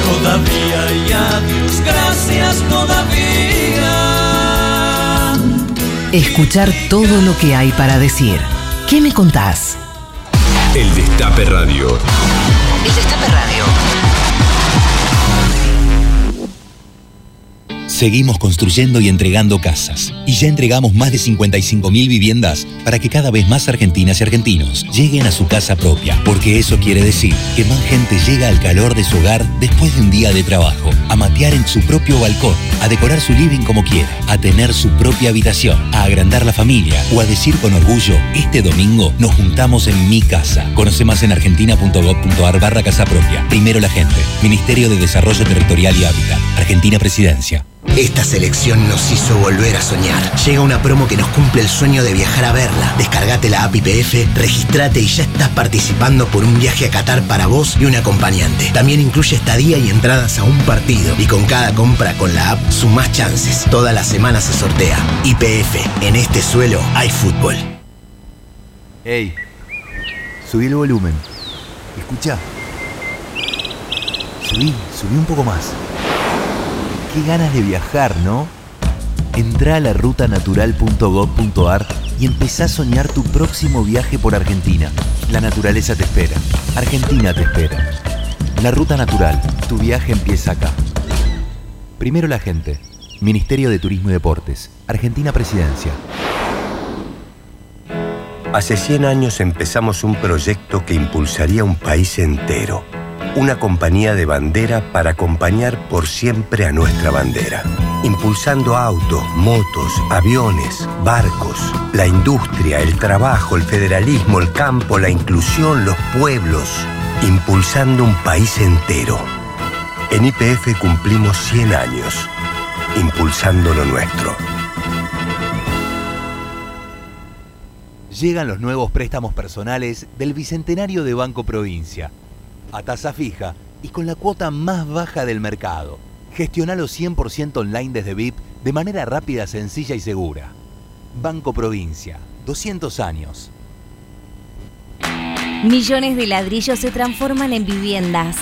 Todavía y a Dios gracias todavía. Escuchar todo lo que hay para decir. ¿Qué me contás? El Destape Radio. El Destape Radio. Seguimos construyendo y entregando casas. Y ya entregamos más de 55.000 viviendas para que cada vez más argentinas y argentinos lleguen a su casa propia. Porque eso quiere decir que más gente llega al calor de su hogar después de un día de trabajo. A matear en su propio balcón. A decorar su living como quiera. A tener su propia habitación. A agrandar la familia. O a decir con orgullo, este domingo nos juntamos en mi casa. Conoce más en argentina.gov.ar barra casa propia. Primero la gente. Ministerio de Desarrollo Territorial y Hábitat. Argentina Presidencia. Esta selección nos hizo volver a soñar. Llega una promo que nos cumple el sueño de viajar a verla. Descargate la app IPF, registrate y ya estás participando por un viaje a Qatar para vos y un acompañante. También incluye estadía y entradas a un partido. Y con cada compra con la app sumás chances. Toda la semana se sortea. IPF, en este suelo hay fútbol. Ey, subí el volumen. Escucha. Subí, subí un poco más. Qué ganas de viajar, ¿no? Entrá a la rutanatural.gov.ar y empezá a soñar tu próximo viaje por Argentina. La naturaleza te espera. Argentina te espera. La Ruta Natural. Tu viaje empieza acá. Primero la gente. Ministerio de Turismo y Deportes. Argentina Presidencia. Hace 100 años empezamos un proyecto que impulsaría un país entero. Una compañía de bandera para acompañar por siempre a nuestra bandera. Impulsando autos, motos, aviones, barcos, la industria, el trabajo, el federalismo, el campo, la inclusión, los pueblos. Impulsando un país entero. En IPF cumplimos 100 años. Impulsando lo nuestro. Llegan los nuevos préstamos personales del Bicentenario de Banco Provincia. A tasa fija y con la cuota más baja del mercado. Gestionalo 100% online desde VIP de manera rápida, sencilla y segura. Banco Provincia, 200 años. Millones de ladrillos se transforman en viviendas.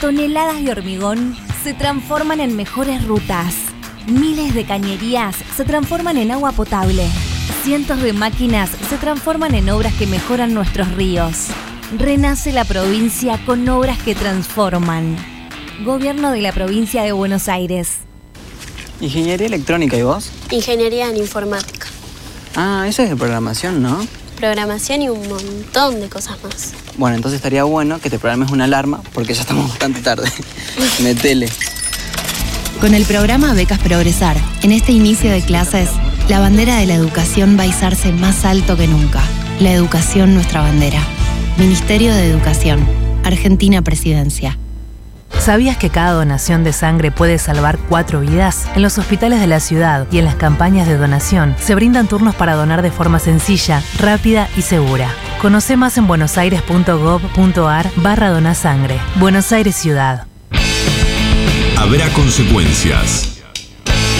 Toneladas de hormigón se transforman en mejores rutas. Miles de cañerías se transforman en agua potable. Cientos de máquinas se transforman en obras que mejoran nuestros ríos. Renace la provincia con obras que transforman. Gobierno de la provincia de Buenos Aires. Ingeniería electrónica, ¿y vos? Ingeniería en informática, Ah, eso es de programación, ¿no? programación y un montón de cosas más. Bueno, entonces estaría bueno que te programes una alarma porque ya estamos bastante tarde. Metele. Con el programa Becas Progresar, en este inicio de clases, la bandera de la educación va a izarse más alto que nunca. La educación nuestra bandera. Ministerio de Educación. Argentina Presidencia. ¿Sabías que cada donación de sangre puede salvar cuatro vidas? En los hospitales de la ciudad y en las campañas de donación se brindan turnos para donar de forma sencilla, rápida y segura. Conoce más en buenosaires.gov.ar barra donasangre. Buenos Aires Ciudad. Habrá consecuencias.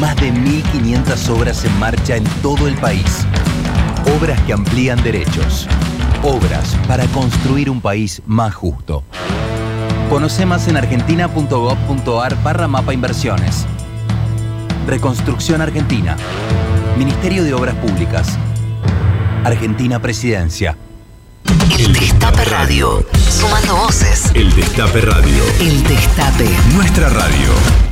Más de 1.500 obras en marcha en todo el país. Obras que amplían derechos. Obras para construir un país más justo. Conoce más en argentina.gov.ar barra mapa inversiones. Reconstrucción Argentina. Ministerio de Obras Públicas. Argentina Presidencia. El Destape Radio. Sumando voces. El Destape Radio. El Destape. Nuestra radio.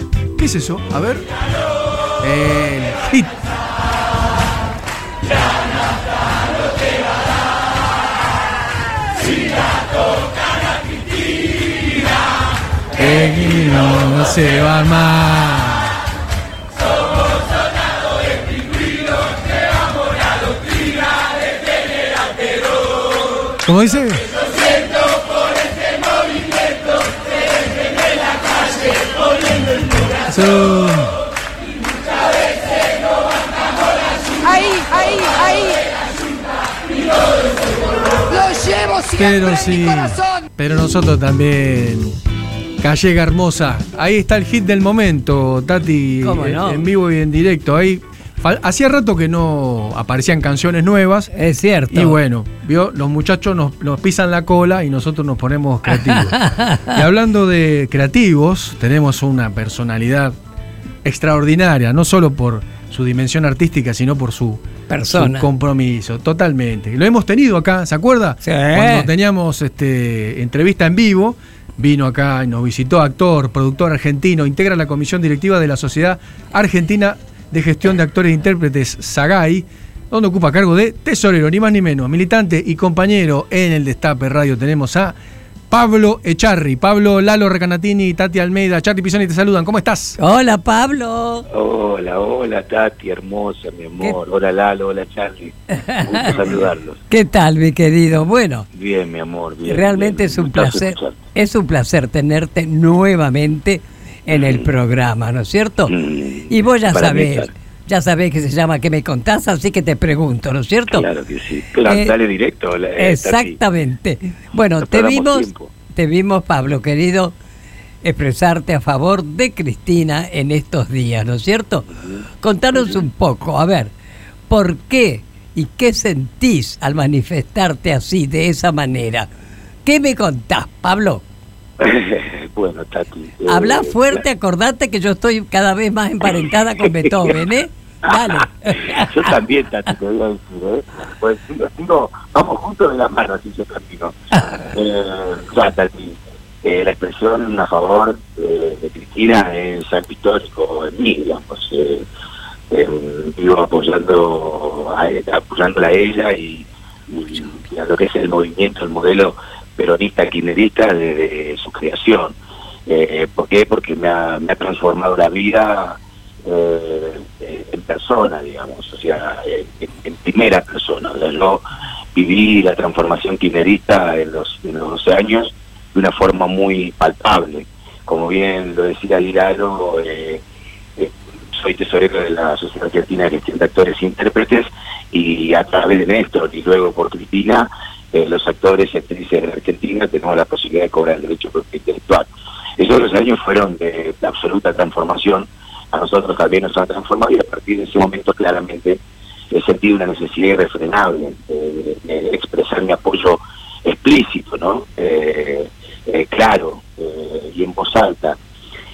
¿qué es eso? A ver. El hit. No se va más. ¿Cómo dice? Eso. Ahí, ahí, ahí. Lo llevo siempre Pero en sí, mi corazón. pero nosotros también. Gallega hermosa. Ahí está el hit del momento, Tati. ¿Cómo en- no? En vivo y en directo. Ahí hacía rato que no aparecían canciones nuevas. Es cierto. Y bueno, vio, los muchachos nos, nos pisan la cola y nosotros nos ponemos creativos. y hablando de creativos, tenemos una personalidad extraordinaria, no solo por su dimensión artística, sino por su Persona. su compromiso, totalmente. Lo hemos tenido acá, ¿se acuerda? Sí. Cuando teníamos este, entrevista en vivo, vino acá y nos visitó actor, productor argentino, integra la comisión directiva de la Sociedad Argentina de Gestión de Actores e Intérpretes, SAGAI, donde ocupa cargo de tesorero, ni más ni menos, militante y compañero en el Destape Radio. Tenemos a Pablo Echarri, Pablo Lalo Recanatini, Tati Almeida, Charly Pisoni te saludan. ¿Cómo estás? Hola, Pablo. Hola, hola Tati, hermosa, mi amor. Hola Lalo, hola Charlie. Gusto saludarlos. ¿Qué tal, mi querido? Bueno, Bien, mi amor, bien. realmente bien. es un placer. escucharte. Es un placer tenerte nuevamente en el programa, ¿no es cierto? Y vos ya mí, sabés, claro. ya sabés que se llama ¿Qué me contás? Así que te pregunto, ¿no es cierto? Claro que sí. Claro, Eh, dale directo. eh. Exactamente. Bueno, No te vimos, tiempo. te vimos, Pablo, querido, expresarte a favor de Cristina en estos días, ¿no es cierto? Contanos un poco, a ver, ¿por qué y qué sentís al manifestarte así, de esa manera? ¿Qué me contás, Pablo? bueno, Tati. eh, Habla fuerte, acordate que yo estoy cada vez más emparentada con Beethoven, ¿eh? Dale. Yo también, Tati, te voy a decir, ¿eh? Pues tengo- vamos juntos de las manos, así yo camino. Eh, ya, Tati, eh, la expresión a favor eh, de Cristina es algo histórico en mí, digamos. vivo apoyando a, ella- apoyándola a ella y, y- y a lo que es el movimiento, el modelo peronista kirchnerista desde su creación. Eh, ¿Por qué? Porque me ha, me ha transformado la vida eh, eh, en persona, digamos, o sea, en, primera persona. O sea, yo viví la transformación kirchnerista en los, en los 12 años de una forma muy palpable. Como bien lo decía Liraro, eh, eh, soy tesorero de la Sociedad Argentina de Gestión de Actores e Intérpretes y a través de Néstor y luego por Cristina, eh, los actores y actrices de Argentina tenemos la posibilidad de cobrar el derecho intelectual. Esos dos años fueron de, absoluta transformación, a nosotros también nos han transformado y a partir de ese momento claramente he sentido una necesidad irrefrenable de, expresar mi apoyo explícito, ¿no? Eh, eh, claro y en voz alta.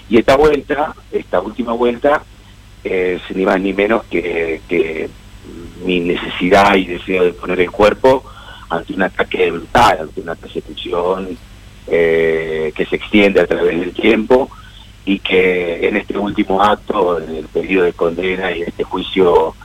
Y esta vuelta, esta última vuelta, es ni más ni menos que mi necesidad y deseo de poner el cuerpo ante un ataque brutal, ante una persecución eh, que se extiende a través del tiempo y que en este último acto, en el periodo de condena y este juicio,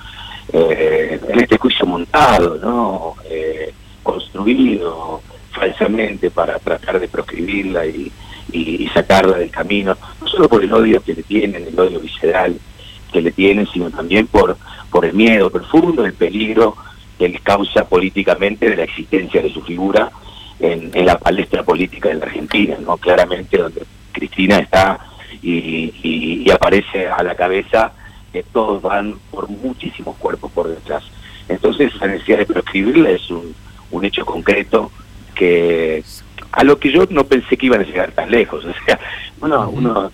eh, en este juicio montado, ¿no? Eh, construido falsamente para tratar de proscribirla y, y- y sacarla del camino, no solo por el odio que le tienen, el odio visceral que le tienen, sino también por, por el miedo profundo, el peligro les causa políticamente de la existencia de su figura en, en la palestra política de la Argentina, ¿no? Claramente donde Cristina está y, y- y aparece a la cabeza, que todos van por muchísimos cuerpos por detrás. Entonces esa necesidad de proscribirla es un, un hecho concreto que a lo que yo no pensé que iban a llegar tan lejos. O sea, uno, uno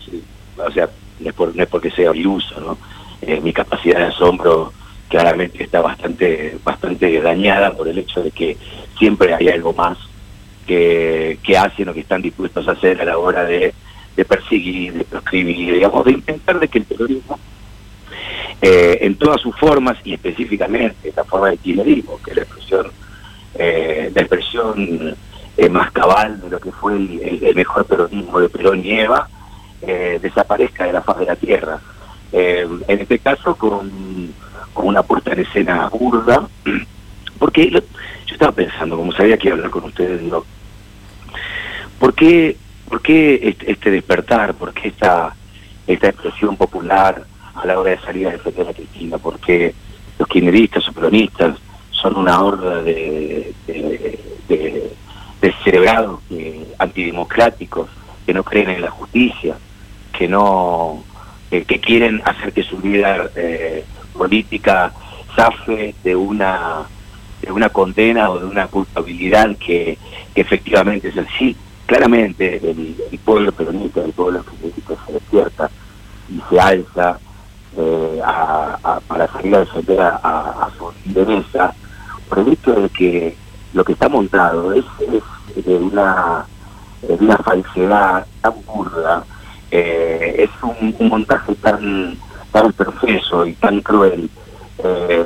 o sea, no es, por- no es porque sea iluso, ¿no? Eh, mi capacidad de asombro claramente está bastante, bastante dañada por el hecho de que siempre hay algo más que, que hacen o que están dispuestos a hacer a la hora de, de perseguir, de proscribir, digamos, de intentar de que el terrorismo eh, en todas sus formas y específicamente esta forma de kirchnerismo, que es la expresión, eh, la expresión eh, más cabal de lo que fue el, el- el mejor peronismo de Perón y Eva, eh, desaparezca de la faz de la tierra. Eh, en este caso con, una puesta en escena burda, porque yo estaba pensando, como sabía que iba a hablar con ustedes, digo, ¿por qué, este, este despertar? ¿Por qué esta, esta expresión popular a la hora de salir a defender a Cristina? Porque los kirchneristas o peronistas son una horda de, de, cerebrados antidemocráticos que no creen en la justicia, que no eh, que quieren hacer que su vida eh, política zafe de una de una condena o de una culpabilidad que, efectivamente es así. Claramente el, pueblo peronista, el pueblo peronista se despierta y se alza eh, para salir a defender a, a- su lideresa por el hecho de que lo que está montado es, es de una una falsedad tan burda, eh, es un, un montaje tan tan perfecto y tan cruel eh,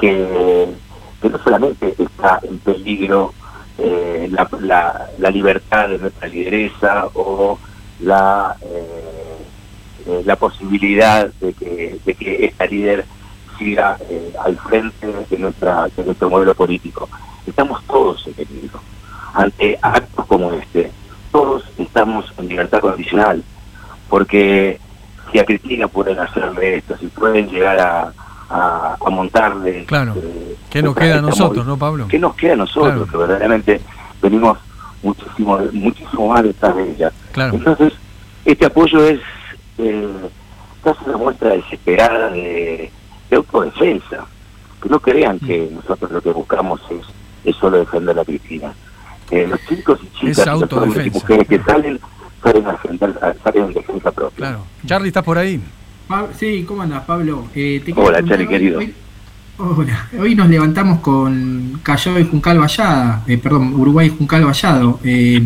que, no solamente está en peligro eh, la, libertad de nuestra lideresa o la eh, la posibilidad de que, de que esta líder siga al frente de nuestra de nuestro modelo político. Estamos todos en peligro ante actos como este. Todos estamos en libertad condicional, porque si a Cristina pueden hacerle esto, si pueden llegar a, a, a montarle... Claro. eh, ¿Qué nos queda a nosotros, no, Pablo? ¿Qué nos queda a nosotros? Claro. Que verdaderamente venimos muchísimo, muchísimo más detrás de ella. Claro. Entonces, este apoyo es eh, casi una muestra desesperada de, de autodefensa. Que no crean que Mm. nosotros lo que buscamos es, es solo defender a Cristina. Eh, los chicos y chicas, los hombres y mujeres que salen, salen, a defender- salen en defensa propia. Claro. Charlie, ¿estás por ahí? Pa- Sí, ¿cómo andas, Pablo? Eh, te Hola, Charlie, hoy- querido. Hoy, hola. Hoy nos levantamos con Callao y Juncal Vallada, eh, perdón, Uruguay y Juncal Vallado. Eh,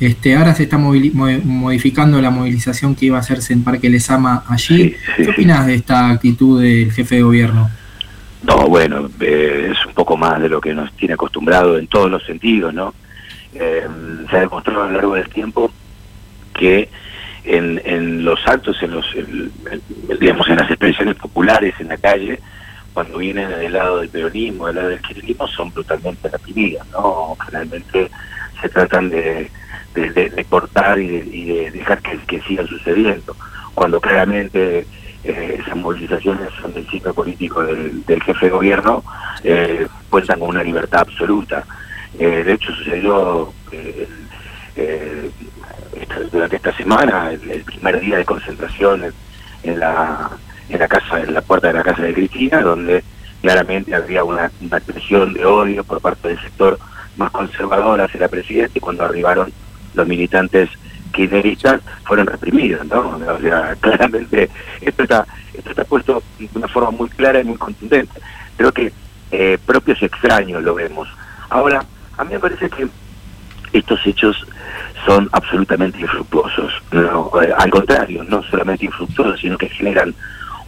este, ahora se está modificando la movilización que iba a hacerse en Parque Lesama allí. ¿Qué opinas de esta actitud del jefe de gobierno? No, bueno, eh, es un poco más de lo que nos tiene acostumbrado en todos los sentidos, ¿no? Eh, se ha demostrado a lo largo del tiempo que en, en los actos, en los, en- en- digamos, en las expresiones populares en la calle, cuando vienen del lado del peronismo, del lado del kirchnerismo, son brutalmente reprimidas, ¿no? Generalmente se tratan de, de, de- de cortar y de, y de dejar que, que sigan sucediendo, cuando claramente eh, esas movilizaciones son del ciclo político del, del jefe de gobierno, eh, cuentan con una libertad absoluta. Eh, de hecho, sucedió eh, durante esta semana, el, primer día de concentración en, la en la casa, en la puerta de la casa de Cristina, donde claramente había una, una expresión de odio por parte del sector más conservador hacia la presidenta y cuando arribaron los militantes kirchneristas fueron reprimidos, ¿no? O sea, claramente esto está, esto está puesto de una forma muy clara y muy contundente. Creo que eh, propios y extraños lo vemos. Ahora, a mí me parece que estos hechos son absolutamente infructuosos. Eh, al contrario, no solamente infructuosos, sino que generan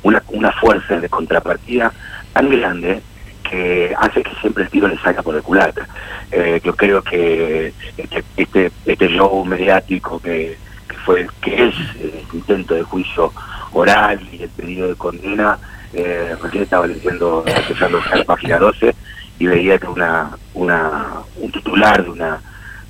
una, una fuerza de contrapartida tan grande que hace que siempre el tiro le salga por el culata. Eh, yo creo que este, este, este show mediático que, que fue que es el intento de juicio oral y el pedido de condena, eh, recién estaba leyendo, empezando a la página 12 y veía que una, una, un titular de una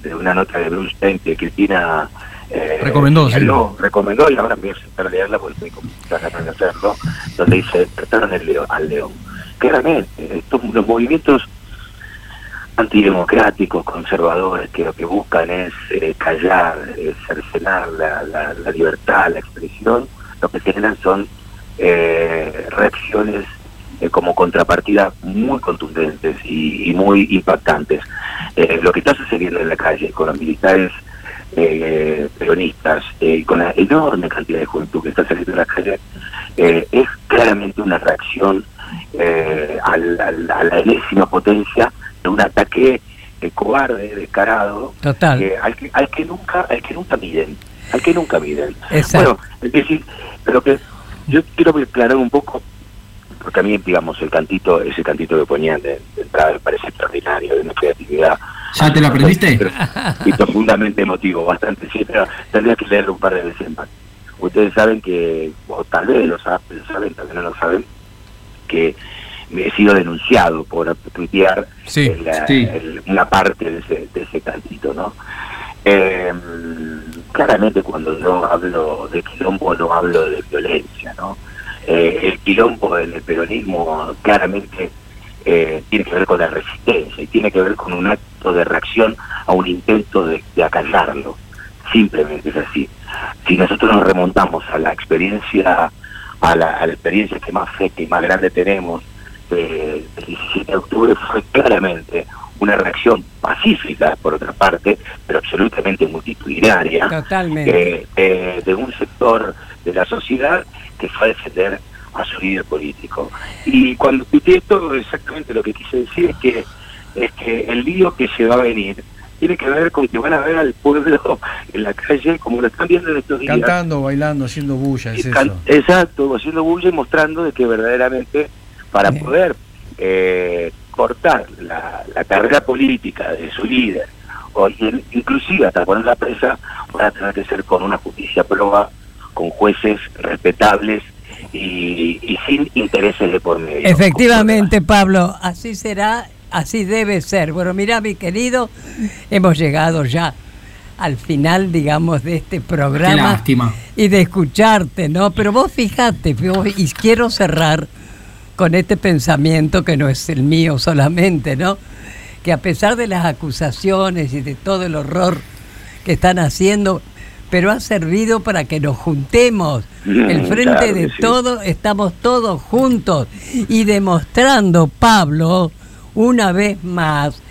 de una nota de Bruce Stein que Cristina eh, Recomendó, sí. señaló, recomendó y ahora me voy a sentar a leerla porque ganas de hacerlo, donde dice, trataron el león, al león. Claramente, estos, los movimientos antidemocráticos, conservadores, que lo que buscan es eh, callar, eh, cercenar la, la- la libertad, la expresión, lo que generan son eh, reacciones eh, como contrapartida muy contundentes y, y muy impactantes. Eh, lo que está sucediendo en la calle con los militares eh, peronistas eh, y con la enorme cantidad de juventud que está saliendo de la calle eh, es claramente una reacción eh, al- al- a la enésima potencia de un ataque cobarde, descarado, Total. al, que, al que nunca, al que nunca miden, al que nunca miden. Exacto. Bueno, es decir, pero que yo quiero aclarar un poco, porque a mí, digamos, el cantito, ese cantito que ponían de, de entrada me parece extraordinario, de una creatividad. ¿Ya te lo aprendiste? Pero- Y profundamente emotivo, bastante, sí, pero tendría que leerlo un par de veces más. Ustedes saben que, o tal vez lo saben, tal vez no lo saben, que he sido denunciado por tuitear Sí, eh, sí. el- una parte de ese, de ese cantito, ¿no? Eh, claramente cuando yo hablo de quilombo no hablo de violencia, ¿no? Eh, el quilombo en el peronismo claramente eh, tiene que ver con la resistencia y tiene que ver con un acto de reacción a un intento de, de acallarlo. Simplemente es así. Si nosotros nos remontamos a la experiencia, a la, a la experiencia que más fresca y más grande tenemos eh, del 17 de octubre, fue claramente una reacción pacífica, por otra parte, pero absolutamente multitudinaria, Totalmente. eh, eh, de un sector de la sociedad que fue a defender a su líder político. Y cuando tuiteé esto, exactamente lo que quise decir es que, es que el lío que se va a venir tiene que ver con que van a ver al pueblo en la calle como lo están viendo en estos días. Cantando, bailando, haciendo bulla, es eso. Exacto, haciendo bulla y mostrando de que verdaderamente para poder eh, cortar la, la carrera política de su líder, o inclusive hasta poner la presa, van a tener que ser con una justicia proba, con jueces respetables y, y sin intereses de por medio. Efectivamente, Pablo, así será, así debe ser. Bueno, mira, mi querido, hemos llegado ya al final, digamos, de este programa. Qué lástima. Y de escucharte, ¿no? Pero vos fíjate, vos- y quiero cerrar con este pensamiento que no es el mío solamente, ¿no? Que a pesar de las acusaciones y de todo el horror que están haciendo, pero ha servido para que nos juntemos. El frente claro de que sí. todo, estamos todos juntos y demostrando, Pablo, una vez más,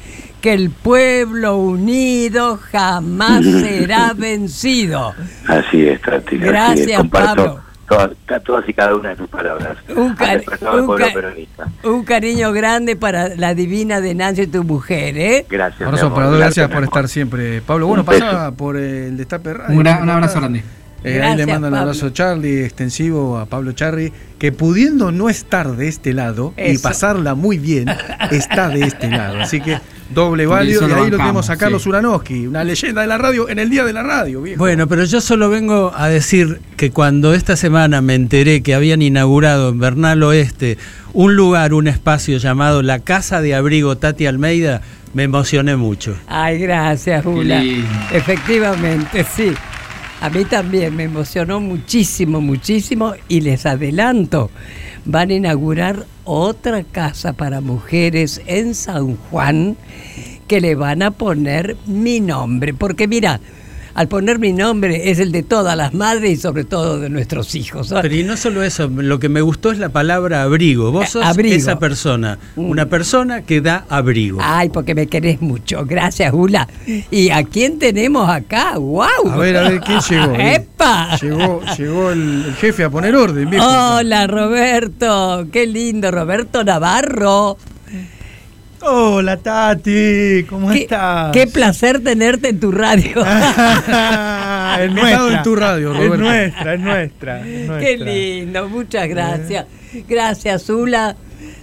que el pueblo unido jamás será vencido. Así es, Tati. Gracias, Pablo. Todas, todas y cada una de tus palabras. Un, cari- un pueblo ca- peronista. un cariño grande para la divina de Nancy, tu mujer, ¿eh? Gracias. Abrazo amor. gracias por estar siempre. Pablo, bueno, pasa por el Destape Radio. Un, un abrazo grande. Eh, ahí le Gracias, mando un abrazo a Charlie, extensivo a Pablo Charri, que pudiendo no estar de este lado y Eso. pasarla muy bien, está de este lado. Así que doble Y válido. Y ahí lo tenemos a Carlos sí. Uranowski, una leyenda de la radio en el día de la radio, viejo. Bueno, pero yo solo vengo a decir que cuando esta semana me enteré que habían inaugurado en Bernal Oeste un lugar, un espacio llamado la Casa de Abrigo Tati Almeida, me emocioné mucho. Ay, gracias, Jula. Efectivamente, sí. A mí también me emocionó muchísimo, muchísimo y les adelanto, van a inaugurar otra casa para mujeres en San Juan que le van a poner mi nombre, porque mira, al poner mi nombre es el de todas las madres y sobre todo de nuestros hijos. Pero y no solo eso, lo que me gustó es la palabra abrigo. Vos sos Eh, Abrigo. esa persona, una persona que da abrigo. Ay, porque me querés mucho. Gracias, Jula. ¿Y a quién tenemos acá? ¡Wow! A ver, a ver, ¿quién llegó? ¡Epa! Llegó, llegó el, el jefe a poner orden, viejo. Hola, Roberto. Qué lindo, Roberto Navarro. Hola Tati, ¿cómo Qué- estás? Qué placer tenerte en tu radio. Ah, es nuestra. en tu radio, Es Roberto. nuestra, es nuestra. es Qué nuestra. lindo, muchas gracias. Gracias, Zula.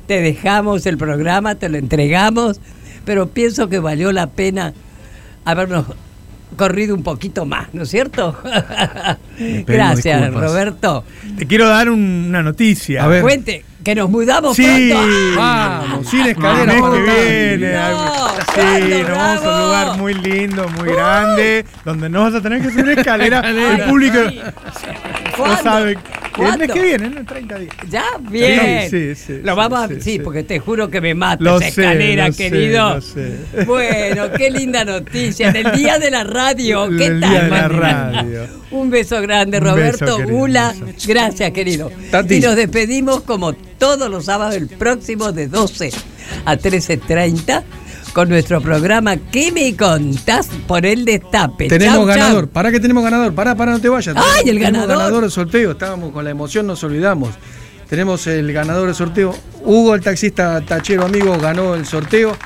Te dejamos el programa, te lo entregamos, pero pienso que valió la pena habernos corrido un poquito más, ¿no es cierto? Gracias, disculpas. Roberto. Te quiero dar un- una noticia. Cuente, que nos mudamos Sí, pronto. Vamos, sin escalera. vamos. que viene. No, sí, ¿cuándo, nos vamos a un lugar muy lindo, muy grande, donde no vas a tener que subir escalera. Escalera. El público no ¿Cuándo? El mes que viene, en 30 días. Ya, bien. Sí, sí, Lo sí, vamos a, sí, sí, sí. porque te juro que me mata Lo esa sé, escalera, lo sé, querido. lo sé. Bueno, qué linda noticia. En el día de la radio. ¿Qué El tal? día de la radio. Un beso grande, Roberto beso, querido, Ula. un beso. Gracias, querido. Tati. Y nos despedimos como todos los sábados, el próximo de 12 a 13.30 con nuestro programa ¿Qué me contás por el destape? Tenemos Chau, chau. ganador. ¿Para qué tenemos ganador? Para, para, no te vayas. ¡Ay, el Tenemos ganador! ganador del sorteo. Estábamos con la emoción, nos olvidamos. Tenemos el ganador del sorteo. Hugo, el taxista tachero amigo, ganó el sorteo.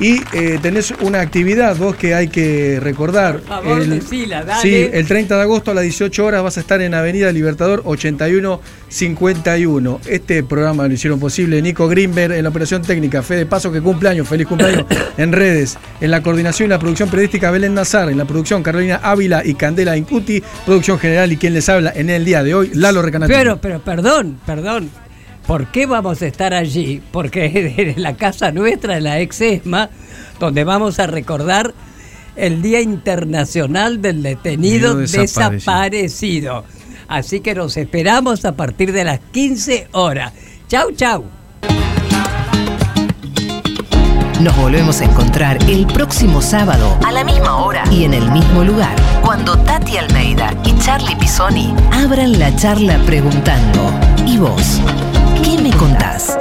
Y eh, tenés una actividad vos que hay que recordar. Por favor, decila, dale. Sí, el 30 de agosto a las 18 horas vas a estar en Avenida Libertador 8151. Este programa lo hicieron posible Nico Greenberg en la operación técnica, Fede Paso que cumple años, feliz cumpleaños en redes, en la coordinación y la producción periodística Belén Nazar, en la producción Carolina Ávila y Candela Incuti, producción general y quien les habla en el día de hoy, Lalo Recanati. Pero, pero, perdón, perdón. ¿Por qué vamos a estar allí? Porque es la casa nuestra, en la ex ESMA, donde vamos a recordar el Día Internacional del Detenido. Desaparecido. Así que nos esperamos a partir de las 15 horas. Chau, chau. Nos volvemos a encontrar el próximo sábado a la misma hora y en el mismo lugar, cuando Tati Almeida y Charlie Pisoni abran la charla preguntando, ¿y vos? contás.